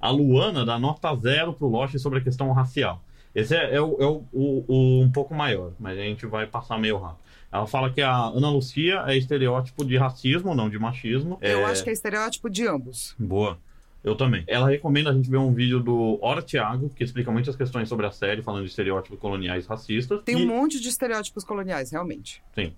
A Luana dá nota zero pro Lost sobre a questão racial. Esse é, é o, é o- o- o um pouco maior, mas a gente vai passar meio rápido. Ela fala que a Ana Lucia é estereótipo de racismo, não de machismo. Eu É- acho que é estereótipo de ambos. Boa. Eu também. Ela recomenda a gente ver um vídeo do Ora Thiago, que explica muitas questões sobre a série, falando de estereótipos coloniais racistas. Tem E- um monte de estereótipos coloniais, realmente. Sim.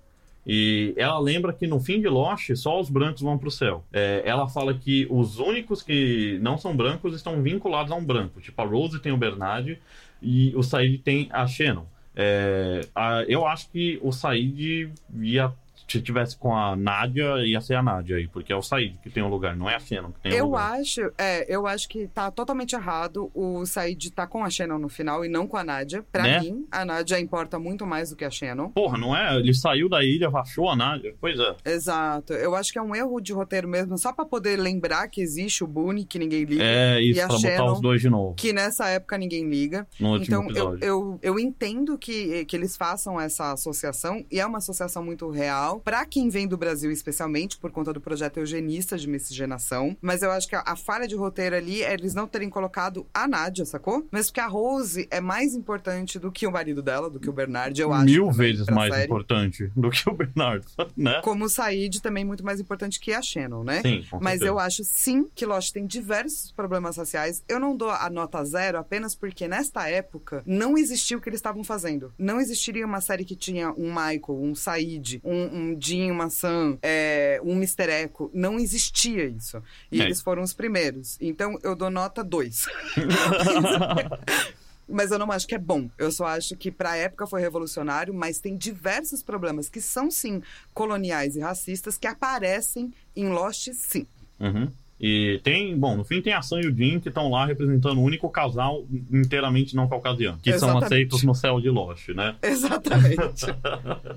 E ela lembra que no fim de Lost, só os brancos vão pro céu. É, ela fala que os únicos que não são brancos estão vinculados a um branco. Tipo, a Rose tem o Bernard e o Said tem a Shannon. É, a- eu acho que o Said ia. Se tivesse com a Nádia, ia ser a Nádia aí, porque é o Said que tem o lugar, não é a Shannon que tem o Eu lugar. acho, é, eu acho que tá totalmente errado o Said tá com a Shannon no final e não com a Nádia. Pra Né? mim, a Nádia importa muito mais do que a Shannon. Porra, não é? Ele saiu da ilha, achou a Nádia. Pois é. Exato. Eu acho que é um erro de roteiro mesmo, só pra poder lembrar que existe o Boone, que ninguém liga. É isso, E a pra botar Shannon, os dois de novo Que nessa época ninguém liga. no Então, eu, eu, eu entendo que, que eles façam essa associação, e é uma associação muito real, pra quem vem do Brasil especialmente, por conta do projeto eugenista de miscigenação. Mas eu acho que a, a falha de roteiro ali é eles não terem colocado a Nádia, sacou? Mas porque a Rose é mais importante do que o marido dela, do que o Bernard, eu acho. Mil vezes mais série. importante do que o Bernardo, <laughs> né? Como o Said também muito mais importante que a Shannon, né? Sim, com Mas eu acho sim que Lost tem diversos problemas raciais. Eu não dou a nota zero apenas porque nesta época não existia o que eles estavam fazendo. Não existiria uma série que tinha um Michael, um Said, um, um Jim, uma Sam, é, um Mr. Echo. Não existia isso. E É. eles foram os primeiros. Então eu dou nota 2. <laughs> Mas eu não acho que é bom. Eu só acho que pra época foi revolucionário, mas tem diversos problemas que são sim coloniais e racistas que aparecem em Lost, sim. Uhum. E tem, bom, no fim tem a Sam e o Jim que estão lá representando o único casal inteiramente não caucasiano, que são Exatamente. aceitos no céu de Lost, né? <laughs> Exatamente. <laughs>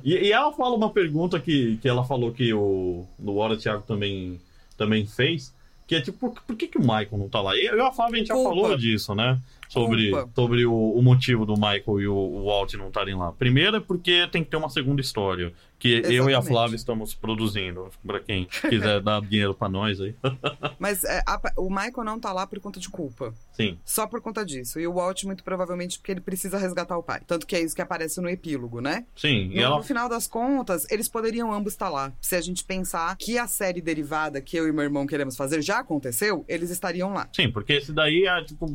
E, e ela fala uma pergunta que, que ela falou que o, Hora Thiago também, também fez, que é tipo, por, por que, que o Michael não tá lá? Eu e a Flávia, a gente já falou disso, né? Sobre, Culpa. sobre o, o motivo do Michael e o, o Walt não estarem lá. Primeiro é porque tem que ter uma segunda história, que eu e a Exatamente. Flávia estamos produzindo, pra quem quiser dar dinheiro pra nós aí. <laughs> Mas é, a- o Michael não tá lá por conta de culpa. Sim, Só por conta disso. E o Walt, muito provavelmente, porque ele precisa resgatar o pai. Tanto que é isso que aparece no epílogo, né? sim. E No, ela no final das contas, eles poderiam ambos estar lá. Se a gente pensar que a série derivada que eu e meu irmão queremos fazer já aconteceu, eles estariam lá. Sim, porque esse daí é tipo,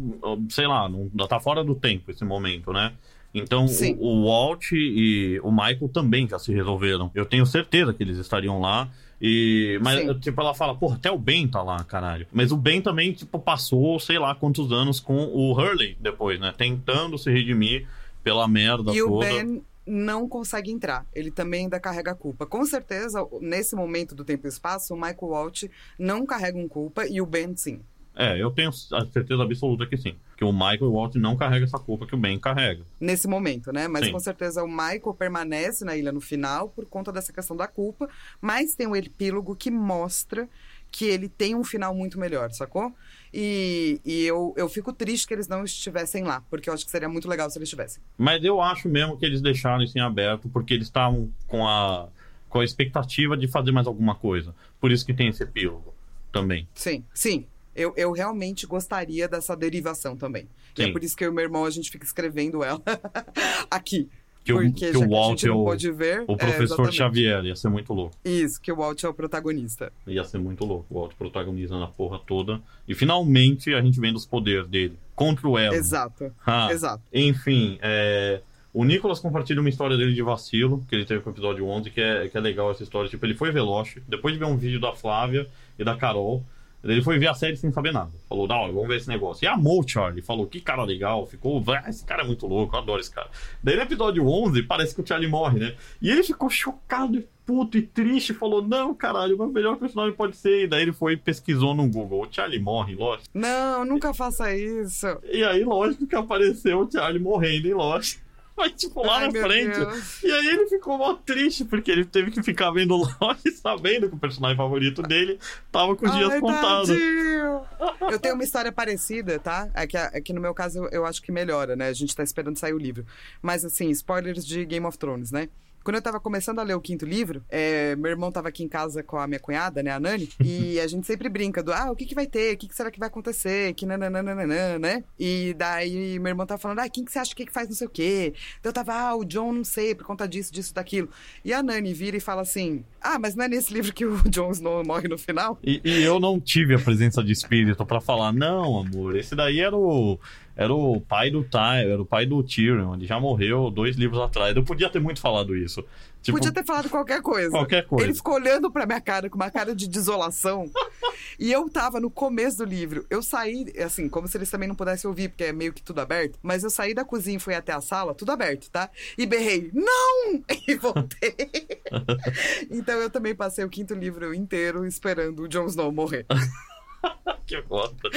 sei lá, não, tá fora do tempo esse momento, né? Então Sim. o, o Walt e o Michael também já se resolveram. Eu tenho certeza que eles estariam lá. E, mas, Sim. tipo, ela fala, porra, até o Ben tá lá, caralho. Mas o Ben também, tipo, passou, sei lá, quantos anos com o Hurley depois, né? Tentando se redimir pela merda e o toda. Ben não consegue entrar. Ele também ainda carrega a culpa. Com certeza, nesse momento do tempo e espaço, o Michael Walt não carrega um culpa e o Ben sim. É, eu tenho a certeza absoluta que sim. Que o Michael e o Walt não carregam essa culpa que o Ben carrega. nesse momento, né? Mas Sim. com certeza o Michael permanece na ilha no final por conta dessa questão da culpa, mas tem o epílogo que mostra que ele tem um final muito melhor, sacou? E, e eu, eu fico triste que eles não estivessem lá, porque eu acho que seria muito legal se eles estivessem. Mas eu acho mesmo que eles deixaram isso em aberto porque eles estavam com a, com a expectativa de fazer mais alguma coisa. Por isso que tem esse epílogo também. Sim, sim. Eu, eu realmente gostaria dessa derivação também. E é por isso que eu e meu irmão, a gente fica escrevendo ela <laughs> aqui. Que o, porque que o Walt gente é o, ver. o é, professor exatamente. Xavier. Ia ser muito louco. Isso, que o Walt é o protagonista. Ia ser muito louco. O Walt protagonizando a porra toda. E finalmente a gente vendo os poderes dele. Contra o Elo. Exato. Ah, Exato. Enfim, é, o Nicolas compartilha uma história dele de vacilo, que ele teve com o episódio 11, que é, que é legal essa história. Tipo, ele foi veloz, depois de ver um vídeo da Flávia e da Carol, ele foi ver a série sem saber nada. Falou, da hora, vamos ver esse negócio. E amou o Charlie, falou, que cara legal, ficou, "Ah, esse cara é muito louco, eu adoro esse cara. Daí no episódio 11, parece que o Charlie morre, né? E ele ficou chocado e puto e triste, falou, não, caralho, o melhor personagem pode ser. E daí ele foi e pesquisou no Google, o Charlie morre, lógico. Não, nunca faça isso. E aí, lógico que apareceu o Charlie morrendo em Lost. Mas, tipo, lá Ai, na frente. Deus. E aí ele ficou mó triste, porque ele teve que ficar vendo Lost <laughs> sabendo que o personagem favorito dele tava com os dias contados. Eu tenho uma história parecida, tá? É que, é que no meu caso eu, eu acho que melhora, né? A gente tá esperando sair o livro. Mas assim, spoilers de Game of Thrones, né? Quando eu tava começando a ler o quinto livro, é, meu irmão tava aqui em casa com a minha cunhada, né, a Nani, <laughs> e a gente sempre brinca do, ah, o que que vai ter? O que que será que vai acontecer? Que nananana, né? E daí meu irmão tava falando, ah, quem que você acha que que faz não sei o quê? Então eu tava, ah, o John não sei, por conta disso, disso, daquilo. E a Nani vira e fala assim, ah, mas não é nesse livro que o <laughs> Jon Snow morre no final? E, e eu não tive a presença de espírito pra falar, não, amor, esse daí era o. Era o pai do Ty, era o pai do Tyrion, ele já morreu dois livros atrás. Eu podia ter muito falado isso. Tipo, Podia ter falado qualquer coisa. Qualquer coisa. Ele ficou olhando pra minha cara com uma cara de desolação. e eu tava no começo do livro. Eu saí, assim, como se eles também não pudessem ouvir, porque é meio que tudo aberto. Mas eu saí da cozinha e fui até a sala, tudo aberto, tá? E berrei, não! <laughs> E voltei. <laughs> então eu também passei o quinto livro inteiro esperando o Jon Snow morrer. <laughs> <laughs> que bosta.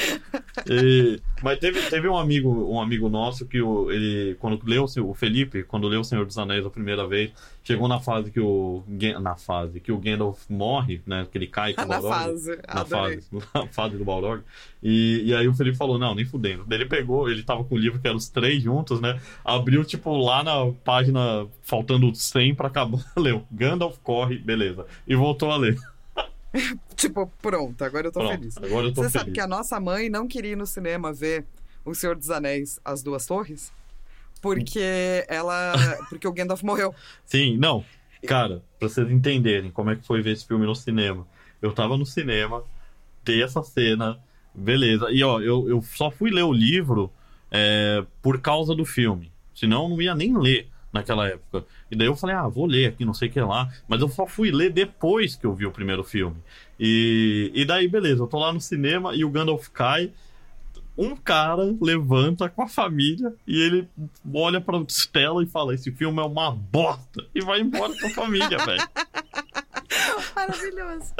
E- mas teve, teve um amigo um amigo nosso que o, ele quando leu o Felipe quando leu o Senhor dos Anéis a primeira vez chegou na fase que o na fase que o Gandalf morre né que ele cai com o <laughs> Na Balrog. fase, na adorei. fase <laughs> na fase do Balrog. E, e aí o Felipe falou não nem fudendo. Daí ele pegou ele tava com o livro que eram os três juntos né abriu tipo lá na página faltando 100 pra acabar leu Gandalf corre beleza. E voltou a ler <laughs> Tipo, pronto, agora eu tô Pronto, feliz. agora eu tô Você feliz sabe que a nossa mãe não queria ir no cinema ver O Senhor dos Anéis, As Duas Torres? Porque ela. Porque o Gandalf morreu. Sim, não. Cara, pra vocês entenderem como é que foi ver esse filme no cinema. Eu tava no cinema, tem essa cena, beleza. E ó, eu, eu só fui ler o livro é, por causa do filme. Senão eu não ia nem ler naquela época. E daí eu falei, ah, vou ler aqui, não sei o que lá. Mas eu só fui ler depois que eu vi o primeiro filme. E, e daí, beleza, eu tô lá no cinema e o Gandalf cai. Um cara levanta com a família e ele olha pra Stella e fala: Esse filme é uma bosta. E vai embora com a família, velho. <laughs> Maravilhoso.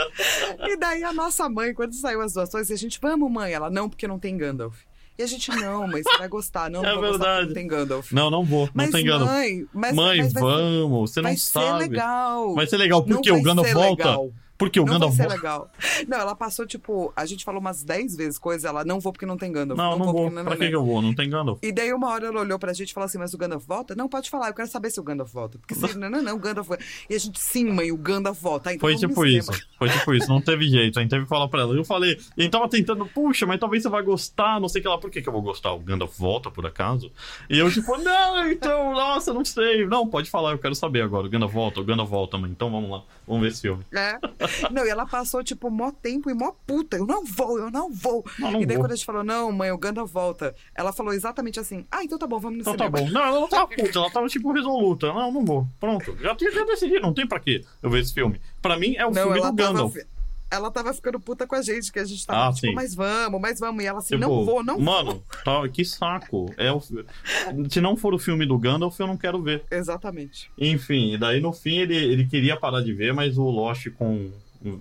E daí a nossa mãe, quando saiu as torres, a gente, vamos, mãe. Ela, não, porque não tem Gandalf. E a gente, não, mãe, você vai gostar. Não, <laughs> não É vou gostar verdade. porque não tem Gandalf. Não, não vou. mas, não tem Gandalf. mãe, mas, Mãe, mas vai ser- vamos. Você não vai ser sabe. legal. Vai ser legal. Por Não que o vai Gandalf ser volta? legal. Porque o não Gandalf vai ser legal. Não, ela passou, tipo, a gente falou umas 10 vezes coisa, ela não vou porque não tem Gandalf. Não, não vou vou. porque não, Pra não, que, não. que eu vou? Não tem Gandalf. E daí uma hora ela olhou pra gente e falou assim, mas o Gandalf volta? Não, pode falar, eu quero saber se o Gandalf volta. Porque se não, não, não, o Gandalf. E a gente, sim, mãe, o Gandalf volta. Então Foi tipo isso. Foi tipo isso. Não teve jeito. A gente teve que falar pra ela. Eu falei. E a gente tava tentando, puxa, mas talvez você vai gostar. Não sei o que lá. Por que, que eu vou gostar? O Gandalf volta, por acaso? E eu, tipo, não, então, nossa, não sei. Não, pode falar, eu quero saber agora. O Gandalf volta, o Gandalf volta, mãe. Então vamos lá. Vamos ver esse filme. É. Não, e ela passou, tipo, mó tempo e mó puta. Eu não vou, eu não vou. Não, não e daí vou. quando a gente falou, não, mãe, o Gandalf volta, ela falou exatamente assim, ah, então tá bom, vamos no Então tá bom. Não, ela não tava puta, ela tava tipo resoluta. Não, não vou. Pronto. Já já decidido, não tem pra quê eu ver esse filme. Pra mim é o Não, filme do tava, Gandalf. Ela tava ficando puta com a gente, que a gente tava, Ah, tipo, sim. mas vamos, mas vamos. E ela assim, Tipo, não vou, não Mano, tá, que saco. É o, se não for o filme do Gandalf, eu não quero ver. vou. Exatamente. Enfim, e daí no fim ele, ele queria parar de ver, mas o Lost com,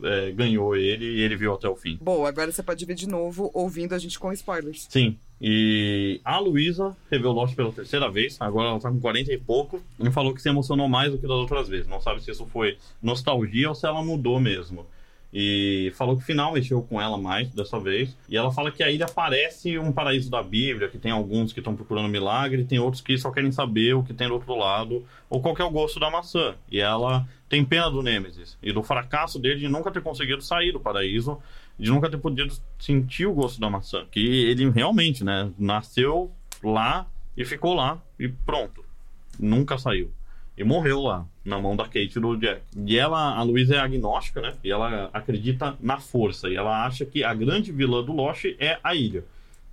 é, ganhou ele e ele viu até o fim. Bom, agora você pode ver de novo, ouvindo a gente com spoilers. Sim. E a Luísa revelou Lost pela terceira vez, agora ela tá com 40 e pouco, e falou que se emocionou mais do que das outras vezes. Não sabe se isso foi nostalgia ou se ela mudou mesmo. E falou que o final mexeu com ela mais dessa vez. E ela fala que a ilha parece um paraíso da Bíblia, que tem alguns que estão procurando milagre, tem outros que só querem saber o que tem do outro lado, ou qual é o gosto da maçã. E ela tem pena do Nemesis e do fracasso dele de nunca ter conseguido sair do paraíso, de nunca ter podido sentir o gosto da maçã. Que ele realmente, né, nasceu lá e ficou lá e pronto. nunca saiu. E morreu lá, na mão da Kate do Jack. E ela, a Luísa é agnóstica, né? E ela acredita na força. E ela acha que a grande vilã do Lost é a ilha.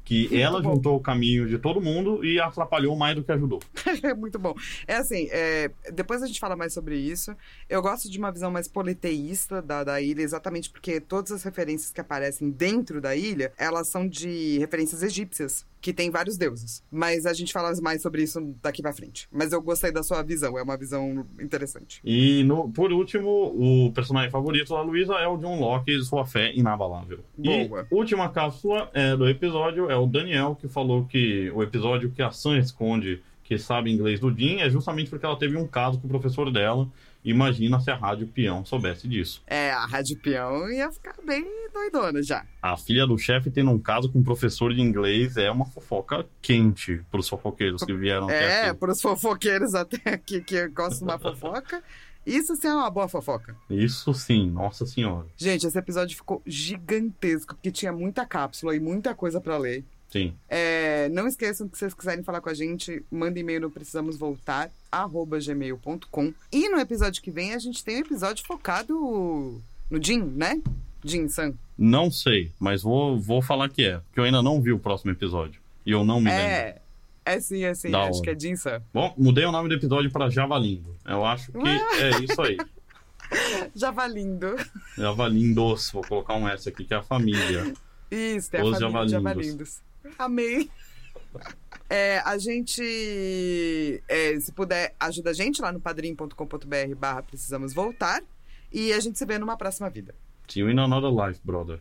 Que ela bom. juntou o caminho de todo mundo e atrapalhou mais do que ajudou. <laughs> É muito bom. É assim, é, depois a gente fala mais sobre isso. Eu gosto de uma visão mais politeísta da, da ilha, exatamente porque todas as referências que aparecem dentro da ilha, elas são de referências egípcias, que tem vários deuses. Mas a gente fala mais sobre isso daqui pra frente. Mas eu gostei da sua visão, é uma visão interessante. E no- por último, o personagem favorito da Luísa é o John Locke e sua fé inabalável. Boa. E última cápsula é, do episódio é o Daniel, que falou que o episódio que a Sam esconde que sabe inglês do Jim é justamente porque ela teve um caso com o professor dela. Imagina se a Rádio Peão soubesse disso. É, a Rádio Peão ia ficar bem doidona já. A filha do chefe tendo um caso com um professor de inglês é uma fofoca quente pros fofoqueiros que vieram até É, aqui. pros fofoqueiros até aqui que gostam de uma fofoca. Isso sim é uma boa fofoca. Isso sim, nossa senhora. Gente, esse episódio ficou gigantesco, porque tinha muita cápsula e muita coisa pra ler. Sim. É, não esqueçam que se vocês quiserem falar com a gente, manda e-mail no precisamos voltar gmail.com. E no episódio que vem a gente tem um episódio focado no Jin, né? Jin San. Não sei, mas vou, vou falar que é, porque eu ainda não vi o próximo episódio. E eu não me lembro. É, é sim, é sim. Da Acho hora. que é Jin San. Bom, mudei o nome do episódio pra Javalindo. Eu acho que <laughs> é isso aí. Javalindo. Javalindos, vou colocar um S aqui, que é a família. Isso, tem a Os família javalindos. javalindos. Amei. É, a gente, é, se puder, ajuda a gente lá no padrim.com.br barra precisamos voltar. E a gente se vê numa próxima vida. See you in another life, brother.